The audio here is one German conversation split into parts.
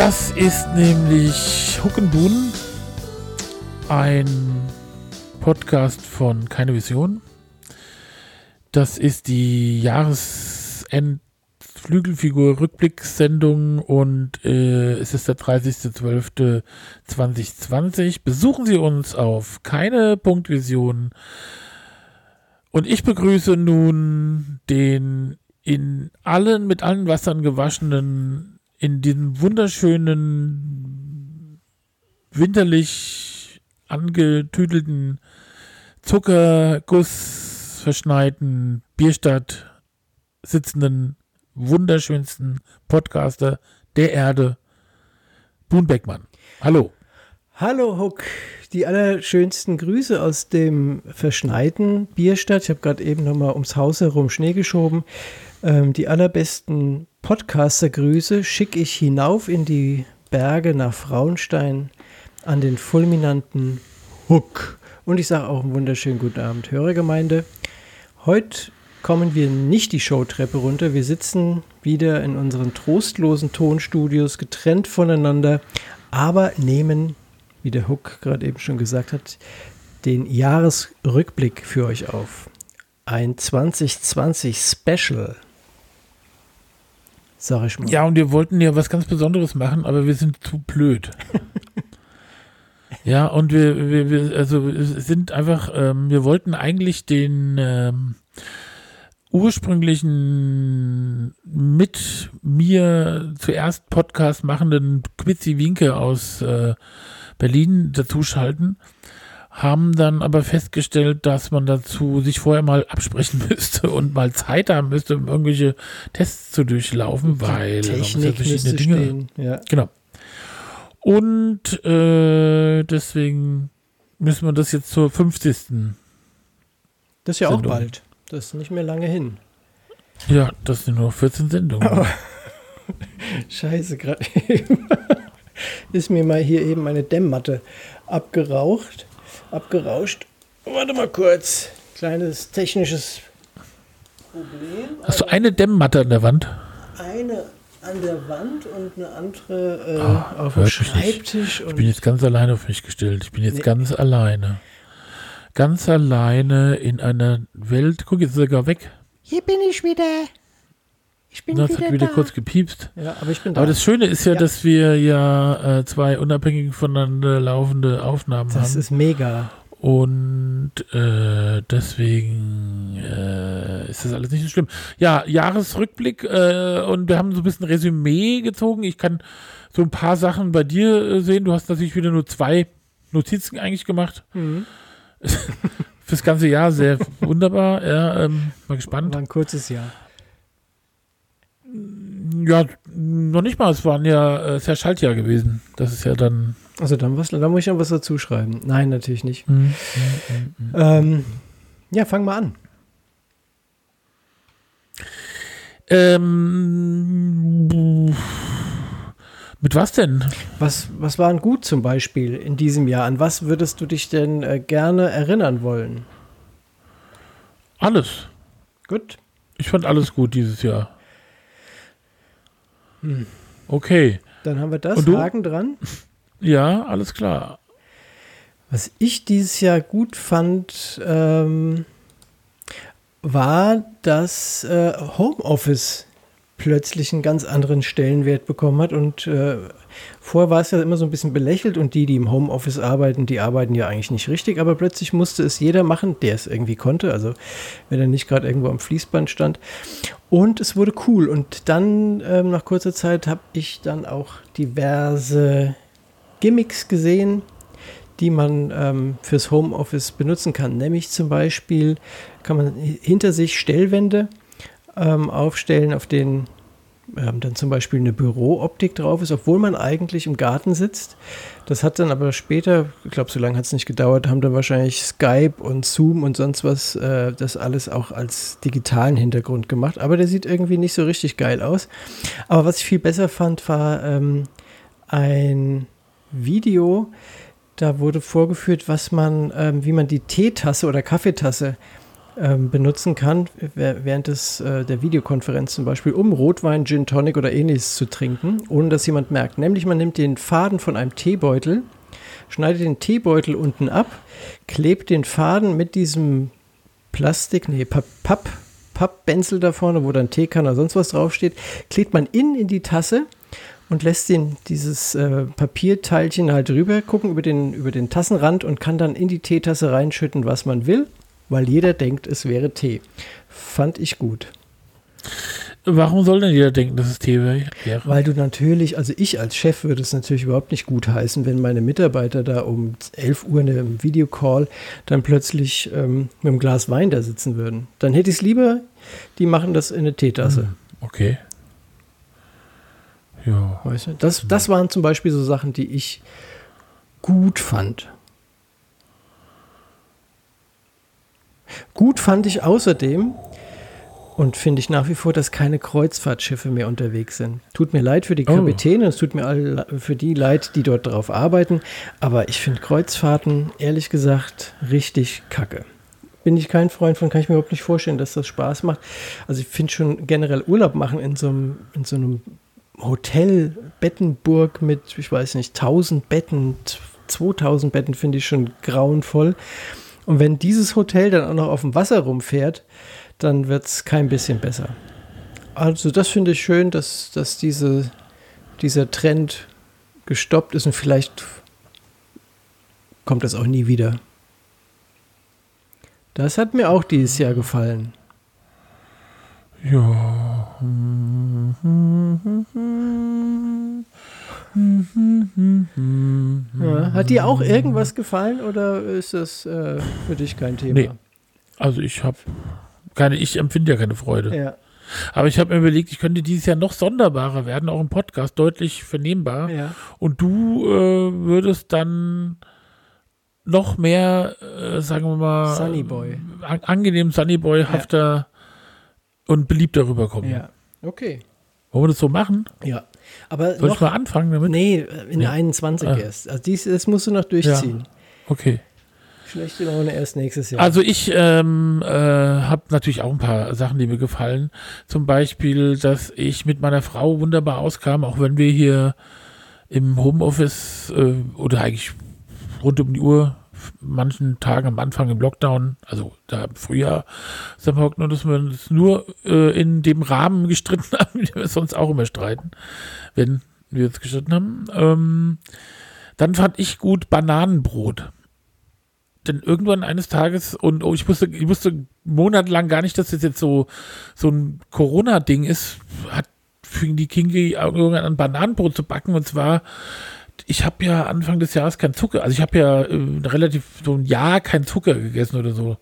Das ist nämlich Huckenbuhn, ein Podcast von Keine Vision. Das ist die Jahresend-Flügelfigur-Rückblickssendung und äh, es ist der 30.12.2020. Besuchen Sie uns auf keine.vision. Und ich begrüße nun den in allen, mit allen Wassern gewaschenen in diesem wunderschönen, winterlich angetüdelten, Zuckerguss verschneiten Bierstadt sitzenden, wunderschönsten Podcaster der Erde, Boon Beckmann. Hallo. Hallo Huck, die allerschönsten Grüße aus dem verschneiten Bierstadt. Ich habe gerade eben nochmal ums Haus herum Schnee geschoben. Ähm, die allerbesten Podcaster-Grüße schicke ich hinauf in die Berge nach Frauenstein an den fulminanten Huck. Und ich sage auch einen wunderschönen guten Abend, Hörergemeinde. Heute kommen wir nicht die Showtreppe runter. Wir sitzen wieder in unseren trostlosen Tonstudios, getrennt voneinander, aber nehmen, wie der Hook gerade eben schon gesagt hat, den Jahresrückblick für euch auf. Ein 2020 Special sag ich mal. Ja, und wir wollten ja was ganz Besonderes machen, aber wir sind zu blöd. ja, und wir, wir, wir, also sind einfach, ähm, wir wollten eigentlich den ähm, ursprünglichen mit mir zuerst Podcast machenden Quitzi Winke aus äh, Berlin dazuschalten haben dann aber festgestellt, dass man dazu sich vorher mal absprechen müsste und mal Zeit haben müsste, um irgendwelche Tests zu durchlaufen, weil Technik ja verschiedene Dinge. Stehen. Ja. Genau. Und äh, deswegen müssen wir das jetzt zur 50. Das ist ja Sendung. auch bald. Das ist nicht mehr lange hin. Ja, das sind nur 14 Sendungen. Oh. Scheiße, gerade eben ist mir mal hier eben eine Dämmmatte abgeraucht abgerauscht. Warte mal kurz. Kleines technisches Problem. Hast du eine Dämmmatte an der Wand? Eine an der Wand und eine andere äh, oh, auf dem Schreibtisch. Ich bin jetzt ganz alleine auf mich gestellt. Ich bin jetzt nee. ganz alleine. Ganz alleine in einer Welt. Guck, jetzt ist er gar weg. Hier bin ich wieder. Ich bin das wieder hat wieder da. kurz gepiepst. Ja, aber ich bin da. Aber das Schöne ist ja, ja. dass wir ja äh, zwei unabhängig voneinander laufende Aufnahmen das haben. Das ist mega. Und äh, deswegen äh, ist das alles nicht so schlimm. Ja, Jahresrückblick äh, und wir haben so ein bisschen Resümee gezogen. Ich kann so ein paar Sachen bei dir äh, sehen. Du hast natürlich wieder nur zwei Notizen eigentlich gemacht. Mhm. Fürs ganze Jahr sehr wunderbar. Ja, ähm, mal gespannt. War ein kurzes Jahr. Ja, noch nicht mal. Es waren ja, äh, es ist ja Schaltjahr gewesen. Das ist ja dann. Also dann was, dann muss ich noch was dazu schreiben. Nein, natürlich nicht. Mhm. Mhm. Ähm, ja, fang mal an. Ähm, mit was denn? Was, was war denn gut zum Beispiel in diesem Jahr? An was würdest du dich denn äh, gerne erinnern wollen? Alles. Gut. Ich fand alles gut dieses Jahr. Hm. Okay. Dann haben wir das Haken dran. Ja, alles klar. Was ich dieses Jahr gut fand, ähm, war, dass äh, Homeoffice plötzlich einen ganz anderen Stellenwert bekommen hat. Und äh, vorher war es ja immer so ein bisschen belächelt und die, die im Homeoffice arbeiten, die arbeiten ja eigentlich nicht richtig, aber plötzlich musste es jeder machen, der es irgendwie konnte. Also wenn er nicht gerade irgendwo am Fließband stand. Und es wurde cool. Und dann, ähm, nach kurzer Zeit, habe ich dann auch diverse Gimmicks gesehen, die man ähm, fürs Homeoffice benutzen kann. Nämlich zum Beispiel kann man hinter sich Stellwände ähm, aufstellen, auf denen ähm, dann zum Beispiel eine Bürooptik drauf ist, obwohl man eigentlich im Garten sitzt. Das hat dann aber später, ich glaube, so lange hat es nicht gedauert, haben dann wahrscheinlich Skype und Zoom und sonst was äh, das alles auch als digitalen Hintergrund gemacht. Aber der sieht irgendwie nicht so richtig geil aus. Aber was ich viel besser fand, war ähm, ein Video, da wurde vorgeführt, was man, ähm, wie man die Teetasse oder Kaffeetasse ähm, benutzen kann, während des, äh, der Videokonferenz zum Beispiel, um Rotwein, Gin Tonic oder ähnliches zu trinken, ohne dass jemand merkt. Nämlich man nimmt den Faden von einem Teebeutel, schneidet den Teebeutel unten ab, klebt den Faden mit diesem Plastik, nee, Papp, Papp, Pappbenzel da vorne, wo dann Teekanne oder sonst was draufsteht, klebt man innen in die Tasse und lässt den, dieses äh, Papierteilchen halt rüber gucken über den, über den Tassenrand und kann dann in die Teetasse reinschütten, was man will, weil jeder denkt, es wäre Tee. Fand ich gut. Warum soll denn jeder denken, dass es Tee wäre? Weil du natürlich, also ich als Chef würde es natürlich überhaupt nicht gut heißen, wenn meine Mitarbeiter da um 11 Uhr in einem Videocall dann plötzlich ähm, mit einem Glas Wein da sitzen würden. Dann hätte ich es lieber, die machen das in eine Teetasse. Hm, okay. Ja. Weißt du? das, das waren zum Beispiel so Sachen, die ich gut fand. Gut fand ich außerdem, und finde ich nach wie vor, dass keine Kreuzfahrtschiffe mehr unterwegs sind. Tut mir leid für die oh. Kapitäne, oh. es tut mir all, für die leid, die dort drauf arbeiten, aber ich finde Kreuzfahrten, ehrlich gesagt, richtig kacke. Bin ich kein Freund von, kann ich mir überhaupt nicht vorstellen, dass das Spaß macht. Also ich finde schon generell Urlaub machen in so einem, in so einem Hotel Bettenburg mit, ich weiß nicht, 1000 Betten, 2000 Betten finde ich schon grauenvoll. Und wenn dieses Hotel dann auch noch auf dem Wasser rumfährt, dann wird es kein bisschen besser. Also das finde ich schön, dass, dass diese, dieser Trend gestoppt ist und vielleicht kommt das auch nie wieder. Das hat mir auch dieses Jahr gefallen. Ja. Ja. Hat dir auch irgendwas gefallen oder ist das äh, für dich kein Thema? Nee. Also ich habe keine, ich empfinde ja keine Freude. Ja. Aber ich habe mir überlegt, ich könnte dieses Jahr noch sonderbarer werden, auch im Podcast, deutlich vernehmbar. Ja. Und du äh, würdest dann noch mehr, äh, sagen wir mal, Sunnyboy. An, angenehm Sunnyboy-hafter ja. und beliebter rüberkommen. Ja, okay. Wollen wir das so machen? Ja. Aber Soll noch, ich mal anfangen damit? Nee, in ja. 21 ah. erst. Also dies, das musst du noch durchziehen. Ja. Okay. Schlechte Laune erst nächstes Jahr. Also ich ähm, äh, habe natürlich auch ein paar Sachen, die mir gefallen. Zum Beispiel, dass ich mit meiner Frau wunderbar auskam, auch wenn wir hier im Homeoffice äh, oder eigentlich rund um die Uhr manchen Tagen am Anfang im Lockdown, also da im Frühjahr, nur, dass wir uns nur äh, in dem Rahmen gestritten haben, die wir sonst auch immer streiten, wenn wir uns gestritten haben. Ähm, dann fand ich gut Bananenbrot denn irgendwann eines Tages, und oh, ich wusste, ich wusste monatelang gar nicht, dass das jetzt so, so ein Corona-Ding ist, hat fing die Kingi irgendwann an Bananenbrot zu backen und zwar ich habe ja Anfang des Jahres kein Zucker, also ich habe ja äh, relativ so ein Jahr kein Zucker gegessen oder so.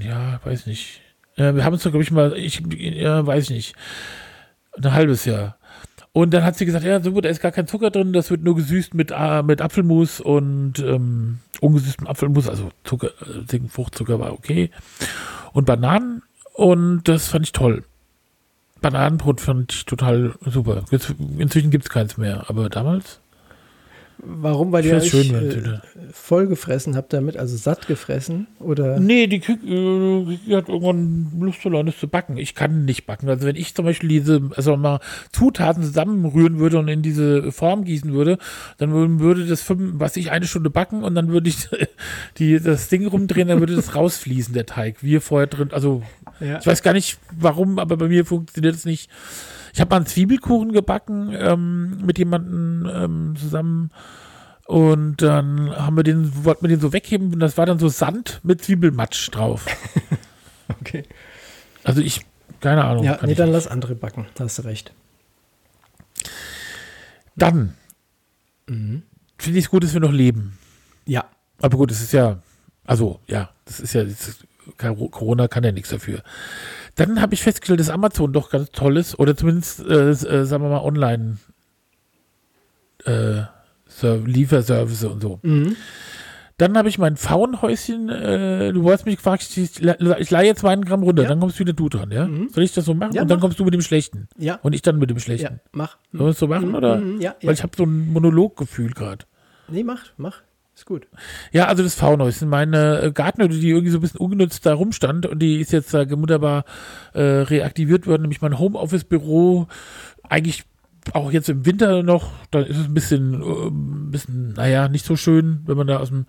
Ja, weiß nicht. Äh, wir haben uns doch, glaube ich, mal, ich ja, weiß nicht, ein halbes Jahr. Und dann hat sie gesagt, ja, so gut, da ist gar kein Zucker drin, das wird nur gesüßt mit, äh, mit Apfelmus und ähm, ungesüßtem Apfelmus, also Zucker, äh, Fruchtzucker war okay. Und Bananen und das fand ich toll. Bananenbrot fand ich total super. Inzwischen gibt es keins mehr, aber damals Warum? Weil ihr euch schön, äh, voll gefressen habt damit, also satt gefressen? Oder? Nee, die Küche äh, hat irgendwann Lust verloren, das zu backen. Ich kann nicht backen. Also wenn ich zum Beispiel diese, also mal Zutaten zusammenrühren würde und in diese Form gießen würde, dann würde das, fünf, was ich, eine Stunde backen und dann würde ich die, das Ding rumdrehen, dann würde das rausfließen, der Teig, wie vorher drin. Also ja. ich weiß gar nicht warum, aber bei mir funktioniert es nicht. Ich habe mal einen Zwiebelkuchen gebacken ähm, mit jemandem ähm, zusammen. Und dann haben wir den, wollten wir den so wegheben und das war dann so Sand mit Zwiebelmatsch drauf. okay. Also ich, keine Ahnung. Ja, nee, dann nicht. lass andere backen, da hast du recht. Dann mhm. finde ich es gut, dass wir noch leben. Ja. Aber gut, es ist ja, also ja, das ist ja, das ist, Corona kann ja nichts dafür. Dann habe ich festgestellt, dass Amazon doch ganz toll ist, oder zumindest, äh, äh, sagen wir mal, online äh, Lieferservice und so. Mhm. Dann habe ich mein Faunhäuschen, äh, du wolltest mich gefragt, ich, ich leihe jetzt meinen Gramm runter, ja. dann kommst wieder du dran, ja? Mhm. Soll ich das so machen? Ja, und dann mach. kommst du mit dem Schlechten. Ja. Und ich dann mit dem Schlechten. Ja, mach. Sollen wir es so machen, mhm. oder? Mhm. Ja, Weil ich habe so ein Monologgefühl gerade. Nee, mach, mach. Ist gut. Ja, also das V-Neues sind meine äh, Gartenhütte, die irgendwie so ein bisschen ungenutzt da rumstand und die ist jetzt äh, wunderbar äh, reaktiviert worden, nämlich mein Homeoffice-Büro. Eigentlich auch jetzt im Winter noch, dann ist es ein bisschen, äh, ein bisschen, naja, nicht so schön, wenn man da aus dem,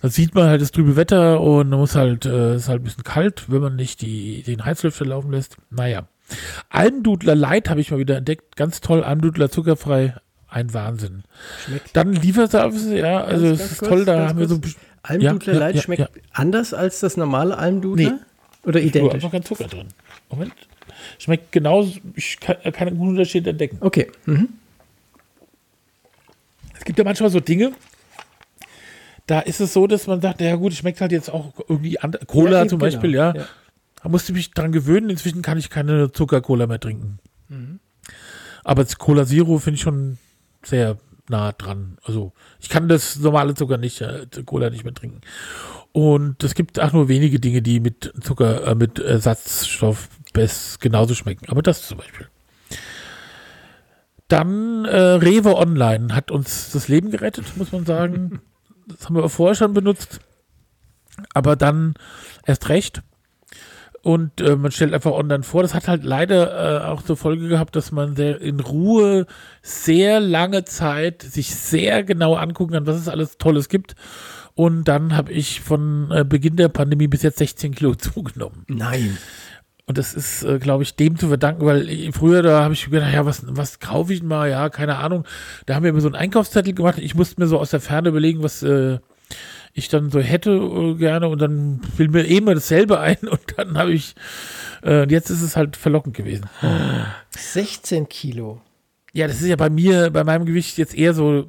da sieht man halt das trübe Wetter und man muss halt, äh, ist halt ein bisschen kalt, wenn man nicht die, den Heizlüfter laufen lässt. Naja. Almdudler Light habe ich mal wieder entdeckt. Ganz toll, Almdudler zuckerfrei. Ein Wahnsinn. Schmeckt. Dann Lieferservice, ja, also Ganz- es ist kurz, toll, da haben wir so. Almdudler Ja, Light ja, schmeckt ja. anders als das normale Almdudler? Nee. Oder identisch? einfach kein Zucker drin. Moment. Schmeckt genauso, ich kann kann einen guten Unterschied entdecken. Okay. Mhm. Es gibt ja manchmal so Dinge, da ist es so, dass man sagt, ja gut, schmeckt halt jetzt auch irgendwie anders. Cola zum Beispiel, genau. ja. Da musste ich mich dran gewöhnen. Inzwischen kann ich keine Zucker-Cola mehr trinken. Mhm. Aber Cola Zero finde ich schon sehr nah dran. Also ich kann das normale Zucker nicht, äh, Cola nicht mehr trinken. Und es gibt auch nur wenige Dinge, die mit Zucker, äh, mit Ersatzstoff best genauso schmecken. Aber das zum Beispiel. Dann äh, Rewe Online hat uns das Leben gerettet, muss man sagen. das haben wir vorher schon benutzt. Aber dann erst recht. Und äh, man stellt einfach online vor. Das hat halt leider äh, auch zur Folge gehabt, dass man sehr in Ruhe sehr lange Zeit sich sehr genau angucken kann, was es alles Tolles gibt. Und dann habe ich von äh, Beginn der Pandemie bis jetzt 16 Kilo zugenommen. Nein. Und das ist, äh, glaube ich, dem zu verdanken, weil früher, da habe ich gedacht, ja, was, was kaufe ich mal? Ja, keine Ahnung. Da haben wir mir so einen Einkaufszettel gemacht. Ich musste mir so aus der Ferne überlegen, was äh, ich dann so hätte äh, gerne. Und dann fiel mir eh immer dasselbe ein. Und dann habe ich, äh, jetzt ist es halt verlockend gewesen. 16 Kilo. Ja, das ist ja bei mir, bei meinem Gewicht jetzt eher so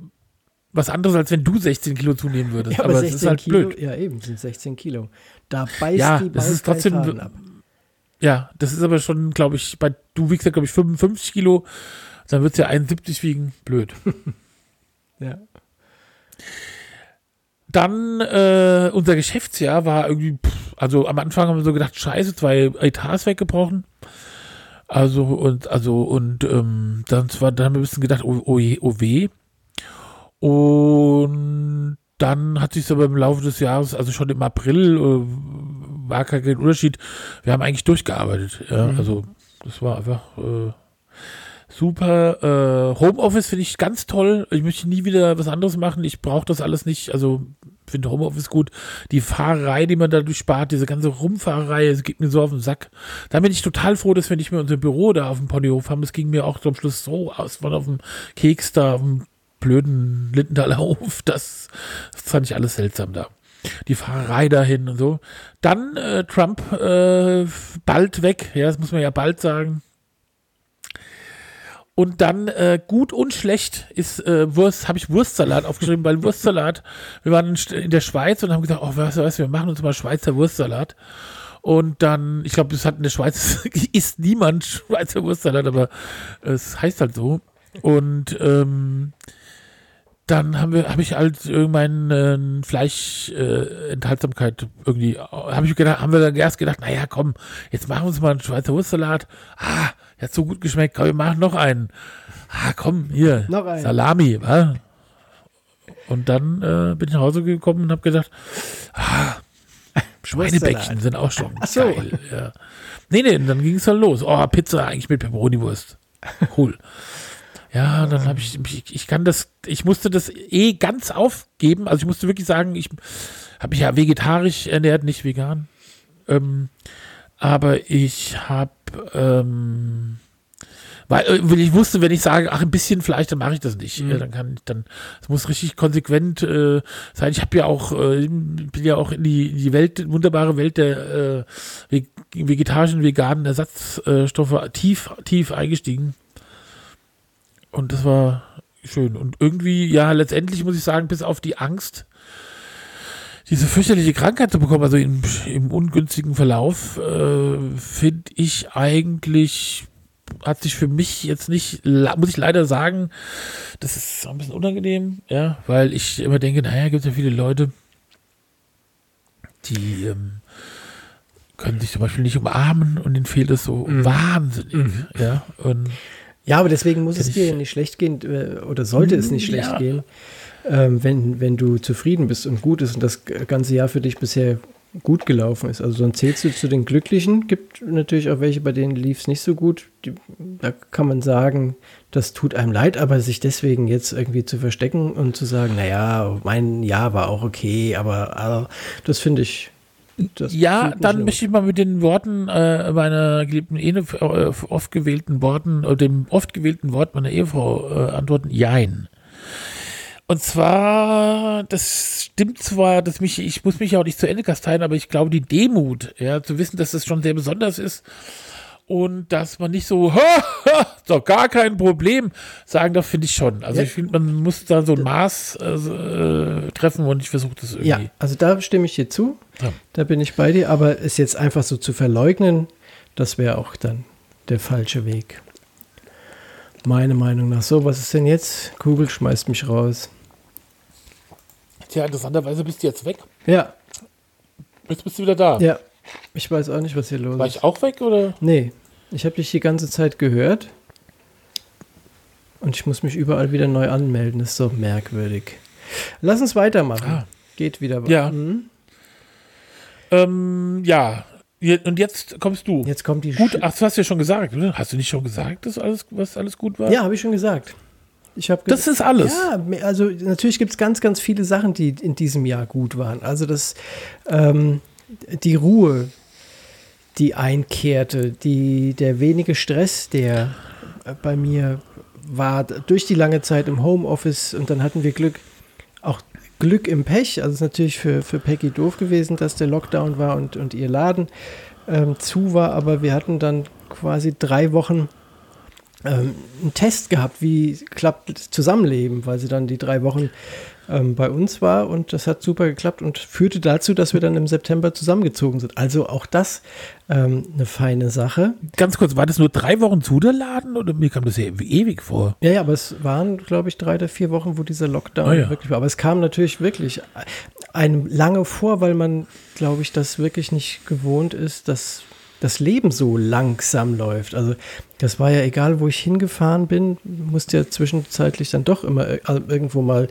was anderes, als wenn du 16 Kilo zunehmen würdest. Ja, aber es ist halt Kilo, blöd. ja eben, sind 16 Kilo. Da beißt Ja, die das ist trotzdem- ab. Ja, das ist aber schon, glaube ich, bei, du wiegst ja, glaube ich, 55 Kilo. Dann wird es ja 71 wiegen. Blöd. Ja. Dann äh, unser Geschäftsjahr war irgendwie, pff, also am Anfang haben wir so gedacht, scheiße, zwei Etats weggebrochen. Also und also und ähm, dann zwar, dann haben wir ein bisschen gedacht, oh, oh, oh weh. Und dann hat sich aber im Laufe des Jahres, also schon im April, äh, war kein Unterschied. Wir haben eigentlich durchgearbeitet. Ja, Mhm. also das war einfach äh, super. Äh, Homeoffice finde ich ganz toll. Ich möchte nie wieder was anderes machen. Ich brauche das alles nicht. Also finde Homeoffice gut. Die Fahrerei, die man dadurch spart, diese ganze Rumfahrerei, es geht mir so auf den Sack. Da bin ich total froh, dass wir nicht mehr unser Büro da auf dem Ponyhof haben. Das ging mir auch zum Schluss so aus, von auf dem Keks da, auf dem blöden Lindendaler Hof. Das, das fand ich alles seltsam da. Die Fahrerei dahin und so. Dann äh, Trump äh, bald weg. Ja, das muss man ja bald sagen. Und dann äh, gut und schlecht ist äh, Wurst, habe ich Wurstsalat aufgeschrieben, weil Wurstsalat, wir waren in, der Schweiz und haben gesagt, oh, weißt du was, wir machen uns mal Schweizer Wurstsalat. Und dann, ich glaube, es hat in der Schweiz, isst niemand Schweizer Wurstsalat, aber es heißt halt so. Und ähm, dann habe ich halt irgendeine äh, Fleischenthaltsamkeit äh, irgendwie, habe ich gedacht, haben wir dann erst gedacht, naja, komm, jetzt machen wir uns mal einen Schweizer Wurstsalat. Ah, hat so gut geschmeckt, komm, wir machen noch einen. Ah, komm, hier, Noch einen. Salami, wa? Und dann äh, bin ich nach Hause gekommen und habe gedacht, ah, Schweinebäckchen sind auch schon Ach so. geil. Ja. Nee, nee, dann ging es dann los. Oh, Pizza eigentlich mit Pepperoni-Wurst. Cool. Ja, dann habe ich, ich, ich kann das, ich musste das eh ganz aufgeben. Also ich musste wirklich sagen, ich habe mich ja vegetarisch ernährt, nicht vegan. Ähm, aber ich habe, ähm, weil äh, weil ich wusste, wenn ich sage, ach, ein bisschen Fleisch, dann mache ich das nicht. Mhm. Dann kann ich, dann, es muss richtig konsequent äh, sein. Ich habe ja auch, äh, bin ja auch in die, in die Welt, wunderbare Welt der äh, ve- vegetarischen, veganen Ersatzstoffe tief, tief eingestiegen. Und das war schön. Und irgendwie, ja, letztendlich muss ich sagen, bis auf die Angst, diese fürchterliche Krankheit zu bekommen, also im, im ungünstigen Verlauf, äh, finde ich eigentlich, hat sich für mich jetzt nicht, muss ich leider sagen, das ist ein bisschen unangenehm, ja, weil ich immer denke, naja, gibt es ja viele Leute, die ähm, können sich zum Beispiel nicht umarmen und denen fehlt es so Mhm. wahnsinnig, Mhm. ja, und Ja, aber deswegen muss es dir ja nicht schlecht gehen äh, oder sollte es nicht Mm, schlecht ja. gehen. Ähm, wenn, wenn du zufrieden bist und gut ist und das ganze Jahr für dich bisher gut gelaufen ist. Also dann zählst du zu den Glücklichen. Gibt natürlich auch welche, bei denen lief es nicht so gut. Die, da kann man sagen, das tut einem leid, aber sich deswegen jetzt irgendwie zu verstecken und zu sagen, naja, mein Jahr war auch okay, aber also, das finde ich. Das ja, dann möchte ich mal mit den Worten äh, meiner geliebten Ehe, äh, oft gewählten Worten, oder dem oft gewählten Wort meiner Ehefrau äh, antworten, jein. Und zwar, das stimmt zwar, dass mich, ich muss mich ja auch nicht zu Ende kasteien, aber ich glaube, die Demut, ja, zu wissen, dass das schon sehr besonders ist und dass man nicht so, doch gar kein Problem sagen darf, finde ich schon. Also ja. ich finde, man muss da so ein Maß äh, treffen und ich versuche das irgendwie. Ja, also da stimme ich dir zu. Ja. Da bin ich bei dir, aber es jetzt einfach so zu verleugnen, das wäre auch dann der falsche Weg. Meine Meinung nach. So, was ist denn jetzt? Kugel schmeißt mich raus. Tja, interessanterweise bist du jetzt weg. Ja. Jetzt bist du wieder da. Ja. Ich weiß auch nicht, was hier los ist. War ich auch weg, oder? Nee. Ich habe dich die ganze Zeit gehört. Und ich muss mich überall wieder neu anmelden. Das ist so merkwürdig. Lass uns weitermachen. Ah. Geht wieder. Ja. Mhm. Ähm, ja. Und jetzt kommst du. Jetzt kommt die. Gut, ach, du hast ja schon gesagt, oder? Hast du nicht schon gesagt, dass alles, was alles gut war? Ja, habe ich schon gesagt. Ich habe das ist alles. Ja, also natürlich gibt es ganz, ganz viele Sachen, die in diesem Jahr gut waren. Also das, ähm, die Ruhe, die einkehrte, die, der wenige Stress, der bei mir war durch die lange Zeit im Homeoffice und dann hatten wir Glück, auch Glück im Pech. Also es ist natürlich für, für Peggy doof gewesen, dass der Lockdown war und, und ihr Laden ähm, zu war, aber wir hatten dann quasi drei Wochen ähm, einen Test gehabt, wie klappt Zusammenleben, weil sie dann die drei Wochen ähm, bei uns war und das hat super geklappt und führte dazu, dass wir dann im September zusammengezogen sind. Also auch das ähm, eine feine Sache. Ganz kurz, war das nur drei Wochen zu der Laden oder mir kam das ja ewig vor? Ja, ja, aber es waren, glaube ich, drei oder vier Wochen, wo dieser Lockdown oh ja. wirklich war. Aber es kam natürlich wirklich einem lange vor, weil man, glaube ich, das wirklich nicht gewohnt ist, dass das Leben so langsam läuft. Also das war ja egal, wo ich hingefahren bin, musste ja zwischenzeitlich dann doch immer äh, irgendwo mal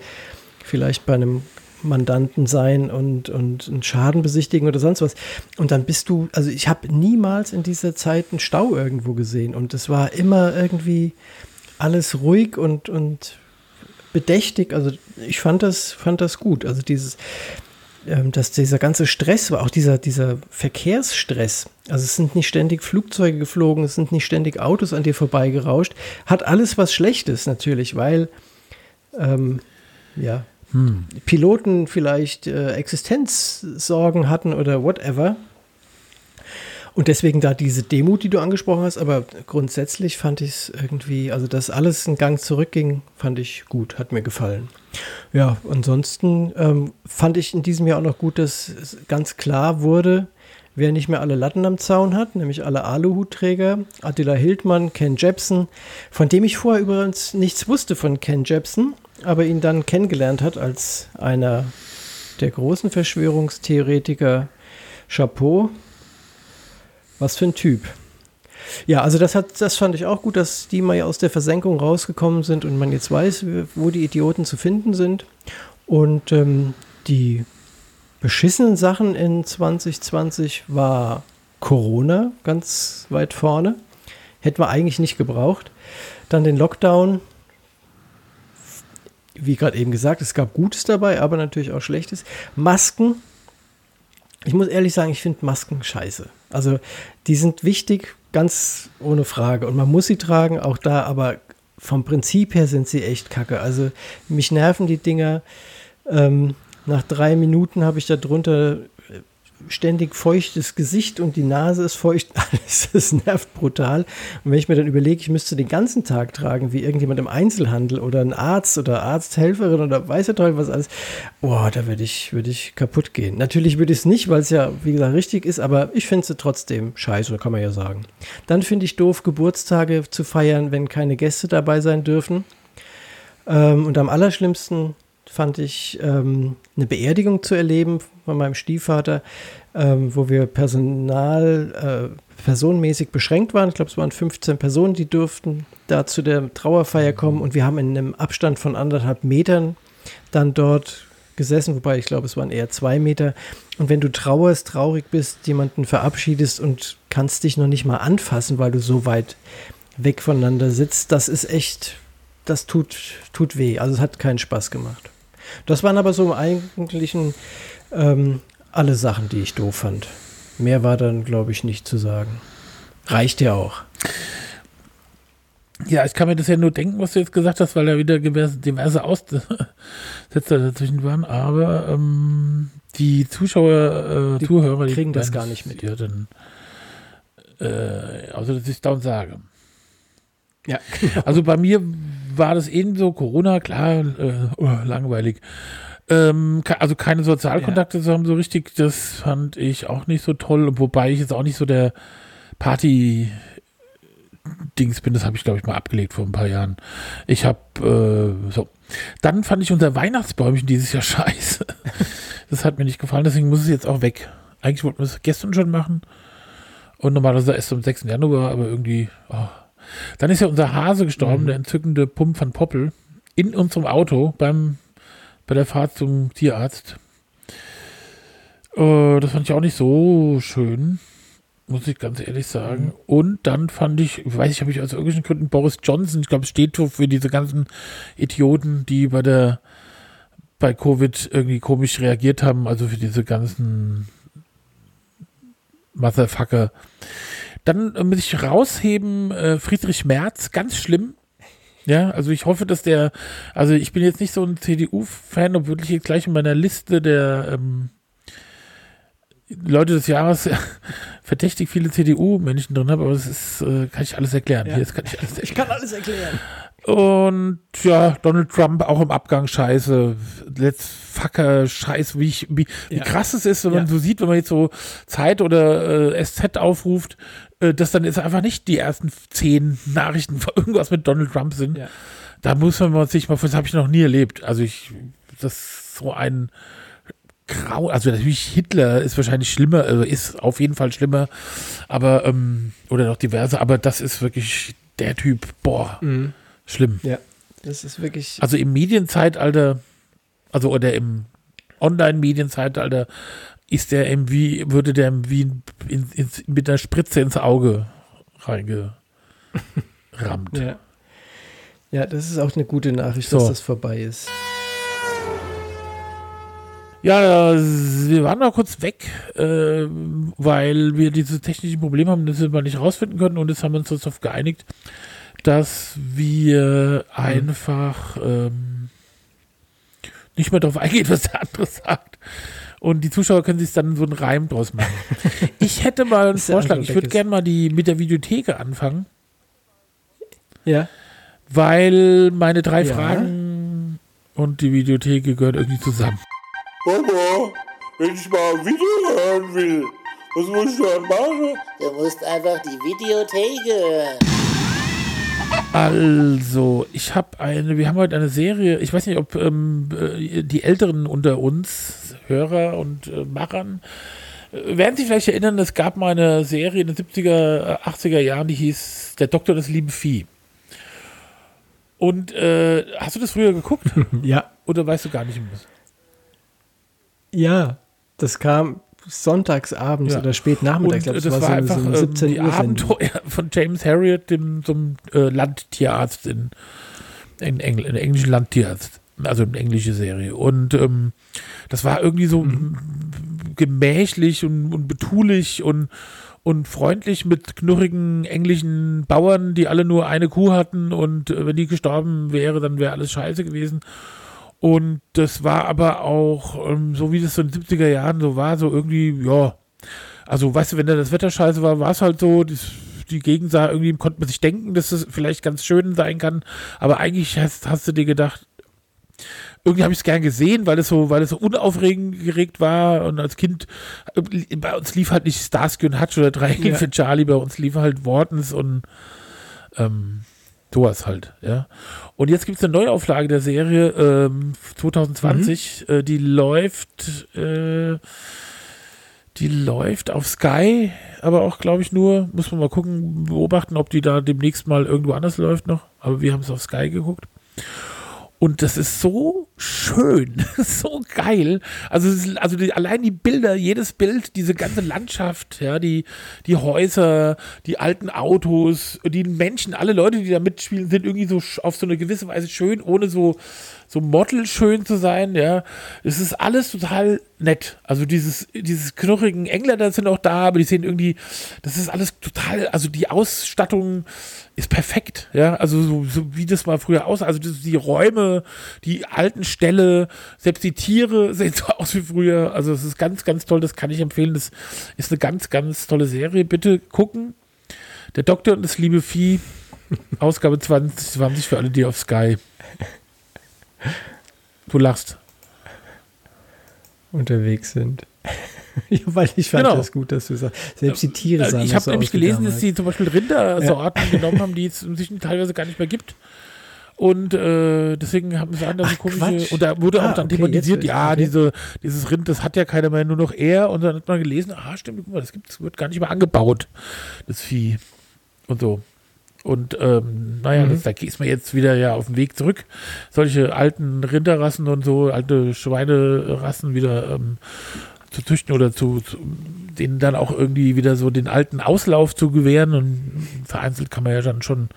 vielleicht bei einem Mandanten sein und, und einen Schaden besichtigen oder sonst was. Und dann bist du, also ich habe niemals in dieser Zeit einen Stau irgendwo gesehen und es war immer irgendwie alles ruhig und, und bedächtig. Also ich fand das, fand das gut. Also dieses, dass dieser ganze Stress war, auch dieser, dieser Verkehrsstress, also es sind nicht ständig Flugzeuge geflogen, es sind nicht ständig Autos an dir vorbeigerauscht, hat alles was Schlechtes natürlich, weil ähm, ja, hm. Piloten vielleicht äh, Existenzsorgen hatten oder whatever. Und deswegen da diese Demut, die du angesprochen hast, aber grundsätzlich fand ich es irgendwie, also dass alles einen Gang zurückging, fand ich gut, hat mir gefallen. Ja, ansonsten ähm, fand ich in diesem Jahr auch noch gut, dass ganz klar wurde, wer nicht mehr alle Latten am Zaun hat, nämlich alle Aluhutträger, Attila Hildmann, Ken Jepsen, von dem ich vorher übrigens nichts wusste von Ken Jepsen, aber ihn dann kennengelernt hat als einer der großen Verschwörungstheoretiker. Chapeau, was für ein Typ. Ja, also das hat, das fand ich auch gut, dass die mal aus der Versenkung rausgekommen sind und man jetzt weiß, wo die Idioten zu finden sind. Und ähm, die beschissenen Sachen in 2020 war Corona ganz weit vorne. Hätten wir eigentlich nicht gebraucht. Dann den Lockdown. Wie gerade eben gesagt, es gab Gutes dabei, aber natürlich auch Schlechtes. Masken ich muss ehrlich sagen, ich finde Masken scheiße. Also die sind wichtig, ganz ohne Frage. Und man muss sie tragen, auch da, aber vom Prinzip her sind sie echt kacke. Also mich nerven die Dinger. Ähm, nach drei Minuten habe ich da drunter ständig feuchtes Gesicht und die Nase ist feucht, alles, das nervt brutal. Und wenn ich mir dann überlege, ich müsste den ganzen Tag tragen, wie irgendjemand im Einzelhandel oder ein Arzt oder Arzthelferin oder weiß ja toll was alles, boah, da würde ich, würd ich kaputt gehen. Natürlich würde ich es nicht, weil es ja, wie gesagt, richtig ist, aber ich finde es trotzdem scheiße, kann man ja sagen. Dann finde ich doof, Geburtstage zu feiern, wenn keine Gäste dabei sein dürfen. Ähm, und am allerschlimmsten fand ich ähm, eine Beerdigung zu erleben von meinem Stiefvater, ähm, wo wir personal, äh, personenmäßig beschränkt waren. Ich glaube, es waren 15 Personen, die durften da zu der Trauerfeier kommen und wir haben in einem Abstand von anderthalb Metern dann dort gesessen, wobei ich glaube, es waren eher zwei Meter. Und wenn du trauerst, traurig bist, jemanden verabschiedest und kannst dich noch nicht mal anfassen, weil du so weit weg voneinander sitzt, das ist echt, das tut, tut weh. Also es hat keinen Spaß gemacht. Das waren aber so im Eigentlichen ähm, alle Sachen, die ich doof fand. Mehr war dann, glaube ich, nicht zu sagen. Reicht ja auch. Ja, ich kann mir das ja nur denken, was du jetzt gesagt hast, weil da wieder diverse Aussetzer dazwischen waren. Aber ähm, die Zuschauer, äh, die Zuhörer, die kriegen das gar nicht mit. Ja, dann, äh, also, dass ich es dauernd sage. Ja. Also bei mir war das eben so, Corona, klar, äh, oh, langweilig. Ähm, also keine Sozialkontakte ja. zu haben so richtig, das fand ich auch nicht so toll. Wobei ich jetzt auch nicht so der Party Dings bin, das habe ich glaube ich mal abgelegt vor ein paar Jahren. Ich habe äh, so. Dann fand ich unser Weihnachtsbäumchen dieses Jahr scheiße. das hat mir nicht gefallen, deswegen muss es jetzt auch weg. Eigentlich wollten wir es gestern schon machen. Und normalerweise erst am 6. Januar, aber irgendwie. Oh. Dann ist ja unser Hase gestorben, mhm. der entzückende Pump von Poppel, in unserem Auto beim, bei der Fahrt zum Tierarzt. Äh, das fand ich auch nicht so schön muss ich ganz ehrlich sagen. Mhm. Und dann fand ich, weiß ich, habe ich aus irgendwelchen Gründen Boris Johnson, ich glaube, steht für diese ganzen Idioten, die bei der bei Covid irgendwie komisch reagiert haben, also für diese ganzen Motherfucker. Dann muss ich rausheben, äh, Friedrich Merz, ganz schlimm. Ja, also ich hoffe, dass der, also ich bin jetzt nicht so ein CDU-Fan, obwohl ich jetzt gleich in meiner Liste der ähm, Leute des Jahres verdächtig viele CDU-Menschen drin habe, aber das ist, äh, kann ich alles erklären. Ja. Hier, das kann ich alles erklären. Ich kann alles erklären. Und ja, Donald Trump auch im Abgang scheiße. Let's fucker scheiße, wie, ich, wie, ja. wie krass es ist, wenn ja. man so sieht, wenn man jetzt so Zeit oder äh, SZ aufruft, äh, dass dann ist einfach nicht die ersten zehn Nachrichten von irgendwas mit Donald Trump sind. Ja. Da muss man sich mal, das habe ich noch nie erlebt. Also ich, das ist so ein grau, also natürlich Hitler ist wahrscheinlich schlimmer, also ist auf jeden Fall schlimmer, aber, ähm, oder noch diverse, aber das ist wirklich der Typ, boah, mhm. schlimm. Ja, das ist wirklich. Also im Medienzeitalter, also oder im Online-Medienzeitalter ist der wie, würde der wie in, in, mit einer Spritze ins Auge reingerammt. ja. ja, das ist auch eine gute Nachricht, so. dass das vorbei ist. Ja, wir waren noch kurz weg, äh, weil wir diese technischen Probleme haben, dass wir nicht rausfinden können und jetzt haben wir uns darauf geeinigt, dass wir mhm. einfach ähm, nicht mehr darauf eingehen, was der andere sagt. Und die Zuschauer können sich dann so einen Reim draus machen. ich hätte mal einen Vorschlag. Ich würde gerne mal die mit der Videotheke anfangen. Ja. Weil meine drei ja. Fragen und die Videotheke gehören irgendwie zusammen. Mama, wenn ich mal ein Video hören will, was muss ich dann machen? Du musst einfach die Videothek hören. Also, ich habe eine, wir haben heute eine Serie, ich weiß nicht, ob ähm, äh, die Älteren unter uns, Hörer und äh, Machern, äh, werden sich vielleicht erinnern, es gab mal eine Serie in den 70er, 80er Jahren, die hieß Der Doktor des lieben Vieh. Und äh, hast du das früher geguckt? ja. Oder weißt du gar nicht mehr? Ja, das kam sonntags abends ja. oder spät nachmittags. Das, das, war, war einfach so 17 ähm, die Uhr Abenteuer von James Harriet, dem zum äh, Landtierarzt in, in, Engl in englischen Landtierarzt, also eine englische Serie. Und ähm, das war irgendwie so mhm. gemächlich und, und betulich und und freundlich mit knurrigen englischen Bauern, die alle nur eine Kuh hatten und äh, wenn die gestorben wäre, dann wäre alles scheiße gewesen. Und das war aber auch, ähm, so wie das so in den 70er Jahren so war, so irgendwie, ja, also weißt du, wenn da das Wetter scheiße war, war es halt so, das, die Gegend sah irgendwie, konnte man sich denken, dass es vielleicht ganz schön sein kann, aber eigentlich hast, hast du dir gedacht, irgendwie habe ich es gern gesehen, weil es so, weil es so unaufregend war und als Kind äh, bei uns lief halt nicht Starsky und Hutch oder Drei ja. für Charlie, bei uns lief halt Wortens und ähm, Sowas halt, ja. Und jetzt gibt es eine Neuauflage der Serie ähm, 2020, mhm. äh, die läuft, äh, die läuft auf Sky, aber auch, glaube ich, nur, muss man mal gucken, beobachten, ob die da demnächst mal irgendwo anders läuft noch. Aber wir haben es auf Sky geguckt. Und das ist so schön, so geil. Also, ist, also die, allein die Bilder, jedes Bild, diese ganze Landschaft, ja, die, die Häuser, die alten Autos, die Menschen, alle Leute, die da mitspielen, sind irgendwie so auf so eine gewisse Weise schön, ohne so, so model-schön zu sein, ja. Es ist alles total nett. Also dieses, dieses knurrigen Engländer sind auch da, aber die sehen irgendwie, das ist alles total, also die Ausstattung ist perfekt, ja. Also so, so wie das mal früher aussah. Also die Räume, die alten Ställe, selbst die Tiere sehen so aus wie früher. Also es ist ganz, ganz toll, das kann ich empfehlen. Das ist eine ganz, ganz tolle Serie. Bitte gucken. Der Doktor und das liebe Vieh, Ausgabe 2020 für alle, die auf Sky. Du lachst. unterwegs sind. ja, weil ich fand Genau. das gut, dass du sagst. Selbst die Tiere sahen ich habe nämlich gelesen, dass damals. sie zum Beispiel Rindersorten genommen haben, die es inzwischen teilweise gar nicht mehr gibt. Und äh, deswegen haben sie andere Ach, komische. Quatsch. Und da wurde Ah, auch dann okay, thematisiert, ja, okay. diese, dieses Rind, das hat ja keiner mehr, nur noch er. Und dann hat man gelesen, ah, stimmt, guck mal, das gibt's, wird gar nicht mehr angebaut, das Vieh. Und so. Und ähm, naja, Mhm. das, da ist man jetzt wieder ja auf dem Weg zurück, solche alten Rinderrassen und so, alte Schweinerassen wieder ähm, zu züchten oder zu, zu denen dann auch irgendwie wieder so den alten Auslauf zu gewähren. Und vereinzelt kann man ja dann schon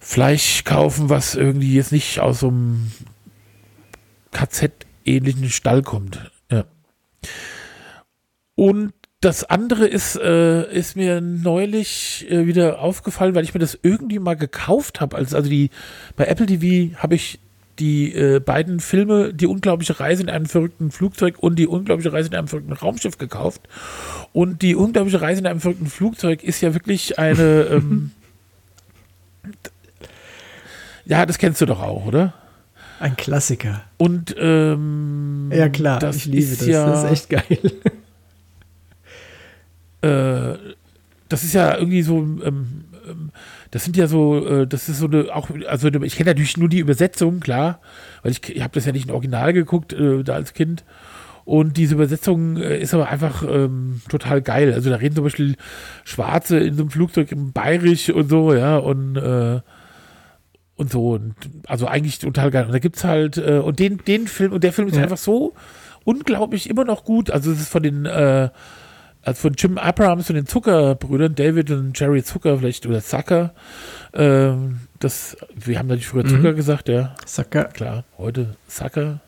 Fleisch kaufen, was irgendwie jetzt nicht aus so einem KZ-ähnlichen Stall kommt. Ja. Und das andere ist, äh, ist mir neulich äh, wieder aufgefallen, weil ich mir das irgendwie mal gekauft habe. Also, also die bei Apple TV habe ich die äh, beiden Filme, die unglaubliche Reise in einem verrückten Flugzeug und die unglaubliche Reise in einem verrückten Raumschiff gekauft. Und die unglaubliche Reise in einem verrückten Flugzeug ist ja wirklich eine. ähm, ja, das kennst du doch auch, oder? Ein Klassiker. Und ähm, Ja, klar, das ich liebe das. Ja, Das ist echt geil. äh, das ist ja irgendwie so, ähm, das sind ja so, äh, das ist so eine, auch, also ich kenne natürlich nur die Übersetzung, klar, weil ich, ich habe das ja nicht in Original geguckt, äh, da als Kind. Und diese Übersetzung äh, ist aber einfach ähm, total geil. Also da reden zum Beispiel Schwarze in so einem Flugzeug im Bayerisch und so, ja, und äh, und so. Und, also eigentlich total geil. Und da gibt's halt, äh, und den, den Film, und der Film ist Ja. einfach so unglaublich immer noch gut. Also es ist von den, äh, also von Jim Abrahams und den Zuckerbrüdern, David und Jerry Zucker vielleicht, oder Zucker. Ähm, das, wir haben natürlich früher Zucker gesagt, ja Sacker. klar, heute Sucker.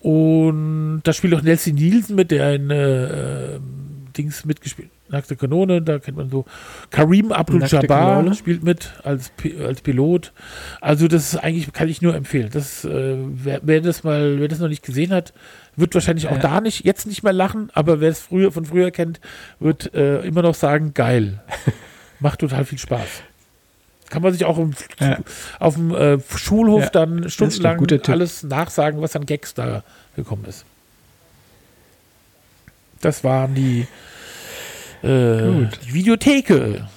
Und da spielt auch Nelson Nielsen mit, der in äh, ähm, Dings mitgespielt Nackte Kanone, da kennt man so. Karim Abdul-Jabbar spielt mit als, als Pilot. Also das ist eigentlich, kann ich nur empfehlen. Das, äh, wer, wer das mal, wer das noch nicht gesehen hat, wird wahrscheinlich auch Ja. da nicht, jetzt nicht mehr lachen, aber wer es früher von früher kennt, wird äh, immer noch sagen, geil. Macht total viel Spaß. Kann man sich auch im, Ja. auf dem äh, Schulhof Ja, dann stundenlang alles nachsagen, was an Gags da gekommen ist. Das waren die, äh, die Videotheke.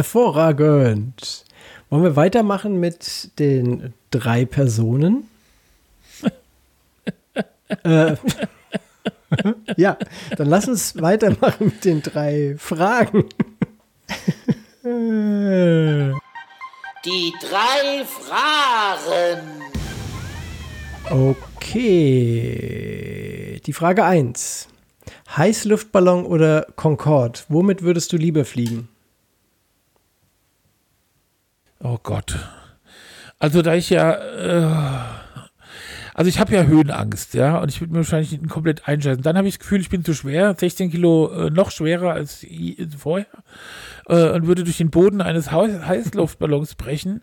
Hervorragend. Wollen wir weitermachen mit den drei Personen? äh, ja, dann lass uns weitermachen mit den drei Fragen. Die drei Fragen. okay. Die Frage 1. Heißluftballon oder Concorde? Womit würdest du lieber fliegen? Oh Gott. Also da ich ja, äh, also ich habe ja Höhenangst, ja, und ich würde mir wahrscheinlich komplett einschätzen. Dann habe ich das Gefühl, ich bin zu schwer, 16 Kilo äh, noch schwerer als i- vorher äh, und würde durch den Boden eines Heißluftballons brechen.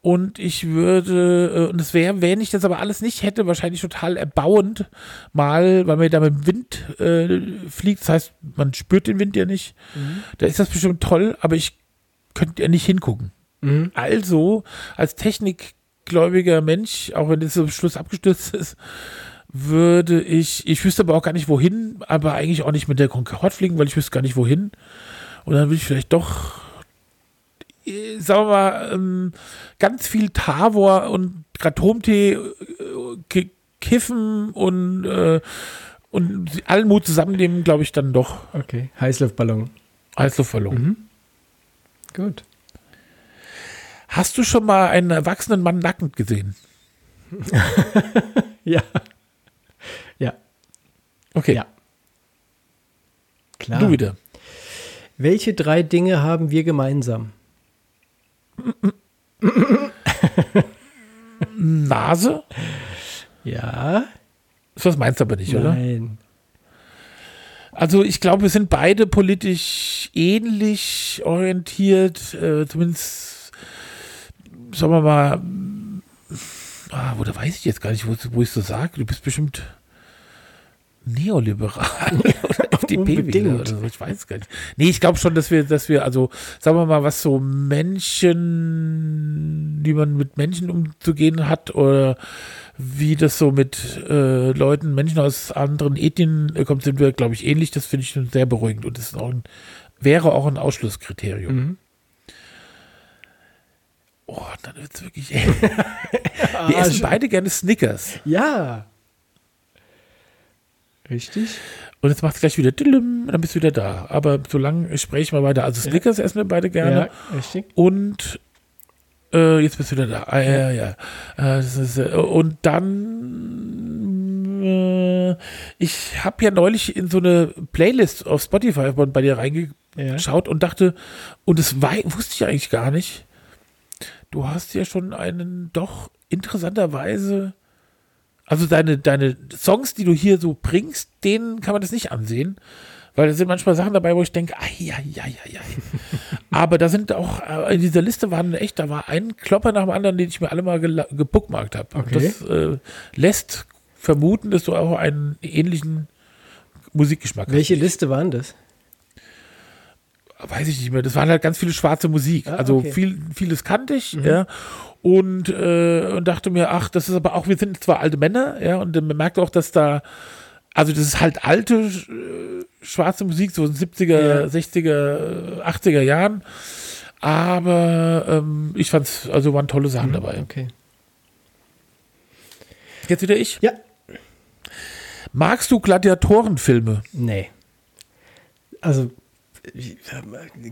Und ich würde, äh, und es wäre, wenn ich das aber alles nicht hätte, wahrscheinlich total erbauend, mal, weil man da mit dem Wind äh, fliegt, das heißt, man spürt den Wind ja nicht. Da ist das bestimmt toll, aber ich könnte ja nicht hingucken. Also, als technikgläubiger Mensch, auch wenn das zum Schluss abgestürzt ist, würde ich, ich wüsste aber auch gar nicht wohin, aber eigentlich auch nicht mit der Concorde fliegen, weil ich wüsste gar nicht wohin. Und dann würde ich vielleicht doch, äh, sagen wir mal, ähm, ganz viel Tavor und Kratomtee äh, ki- kiffen und, äh, und allen Mut zusammennehmen, glaube ich, dann doch Okay, Heißluftballon. Heißluftballon. Mhm. Gut. Hast du schon mal einen erwachsenen Mann nackend gesehen? Ja. Ja, Okay, ja. Klar. du wieder. Welche drei Dinge haben wir gemeinsam? Nase? Ja. Das meinst du aber nicht, oder? Nein. Also ich glaube, wir sind beide politisch ähnlich orientiert, äh, zumindest, sagen wir mal, ah, oder weiß ich jetzt gar nicht, wo, wo ich so sage, du bist bestimmt neoliberal oder FDP-Wähler oder so, ich weiß gar nicht. Nee, ich glaube schon, dass wir, dass wir, also sagen wir mal, was so Menschen, wie man mit Menschen umzugehen hat oder wie das so mit äh, Leuten, Menschen aus anderen Ethnien äh, kommt, sind wir, glaube ich, ähnlich. Das finde ich schon sehr beruhigend und das ist auch ein, wäre auch ein Ausschlusskriterium. Mhm. Oh, dann wird es wirklich. wir essen schon. beide gerne Snickers. Ja. Richtig? Und jetzt macht es gleich wieder Dillim, dann bist du wieder da. Aber solange sprechen wir weiter. Also Snickers essen wir beide gerne. Ja, richtig. Und äh, jetzt bist du wieder da. Ah, ja, ja. ja. Äh, ist, äh, und dann, äh, ich habe ja neulich in so eine Playlist auf Spotify bei dir reingeschaut und dachte, und das wei- wusste ich eigentlich gar nicht. Du hast ja schon einen doch interessanterweise, also deine, deine Songs, die du hier so bringst, denen kann man das nicht ansehen. Weil da sind manchmal Sachen dabei, wo ich denke, ai, ai, ai, ai, ai. Aber da sind auch, äh, in dieser Liste waren echt, da war ein Klopper nach dem anderen, den ich mir alle mal gela- gebookmarkt habe. Und Okay. das äh, lässt vermuten, dass du auch einen ähnlichen Musikgeschmack Welche hast. Liste waren das? Weiß ich nicht mehr. Das waren halt ganz viele schwarze Musik. Ah, also okay. Mhm. viel, vieles kannte ich, ja. Und, äh, und dachte mir, ach, das ist aber auch, wir sind zwar alte Männer, ja, und man merkt auch, dass da, also das ist halt alte äh, schwarze Musik, so in 70er, Ja. 60er, äh, 80er Jahren. Aber ähm, ich fand's, also waren tolle Sachen dabei. Okay. Jetzt wieder ich. Ja. Magst du Gladiatorenfilme? Nee. Also,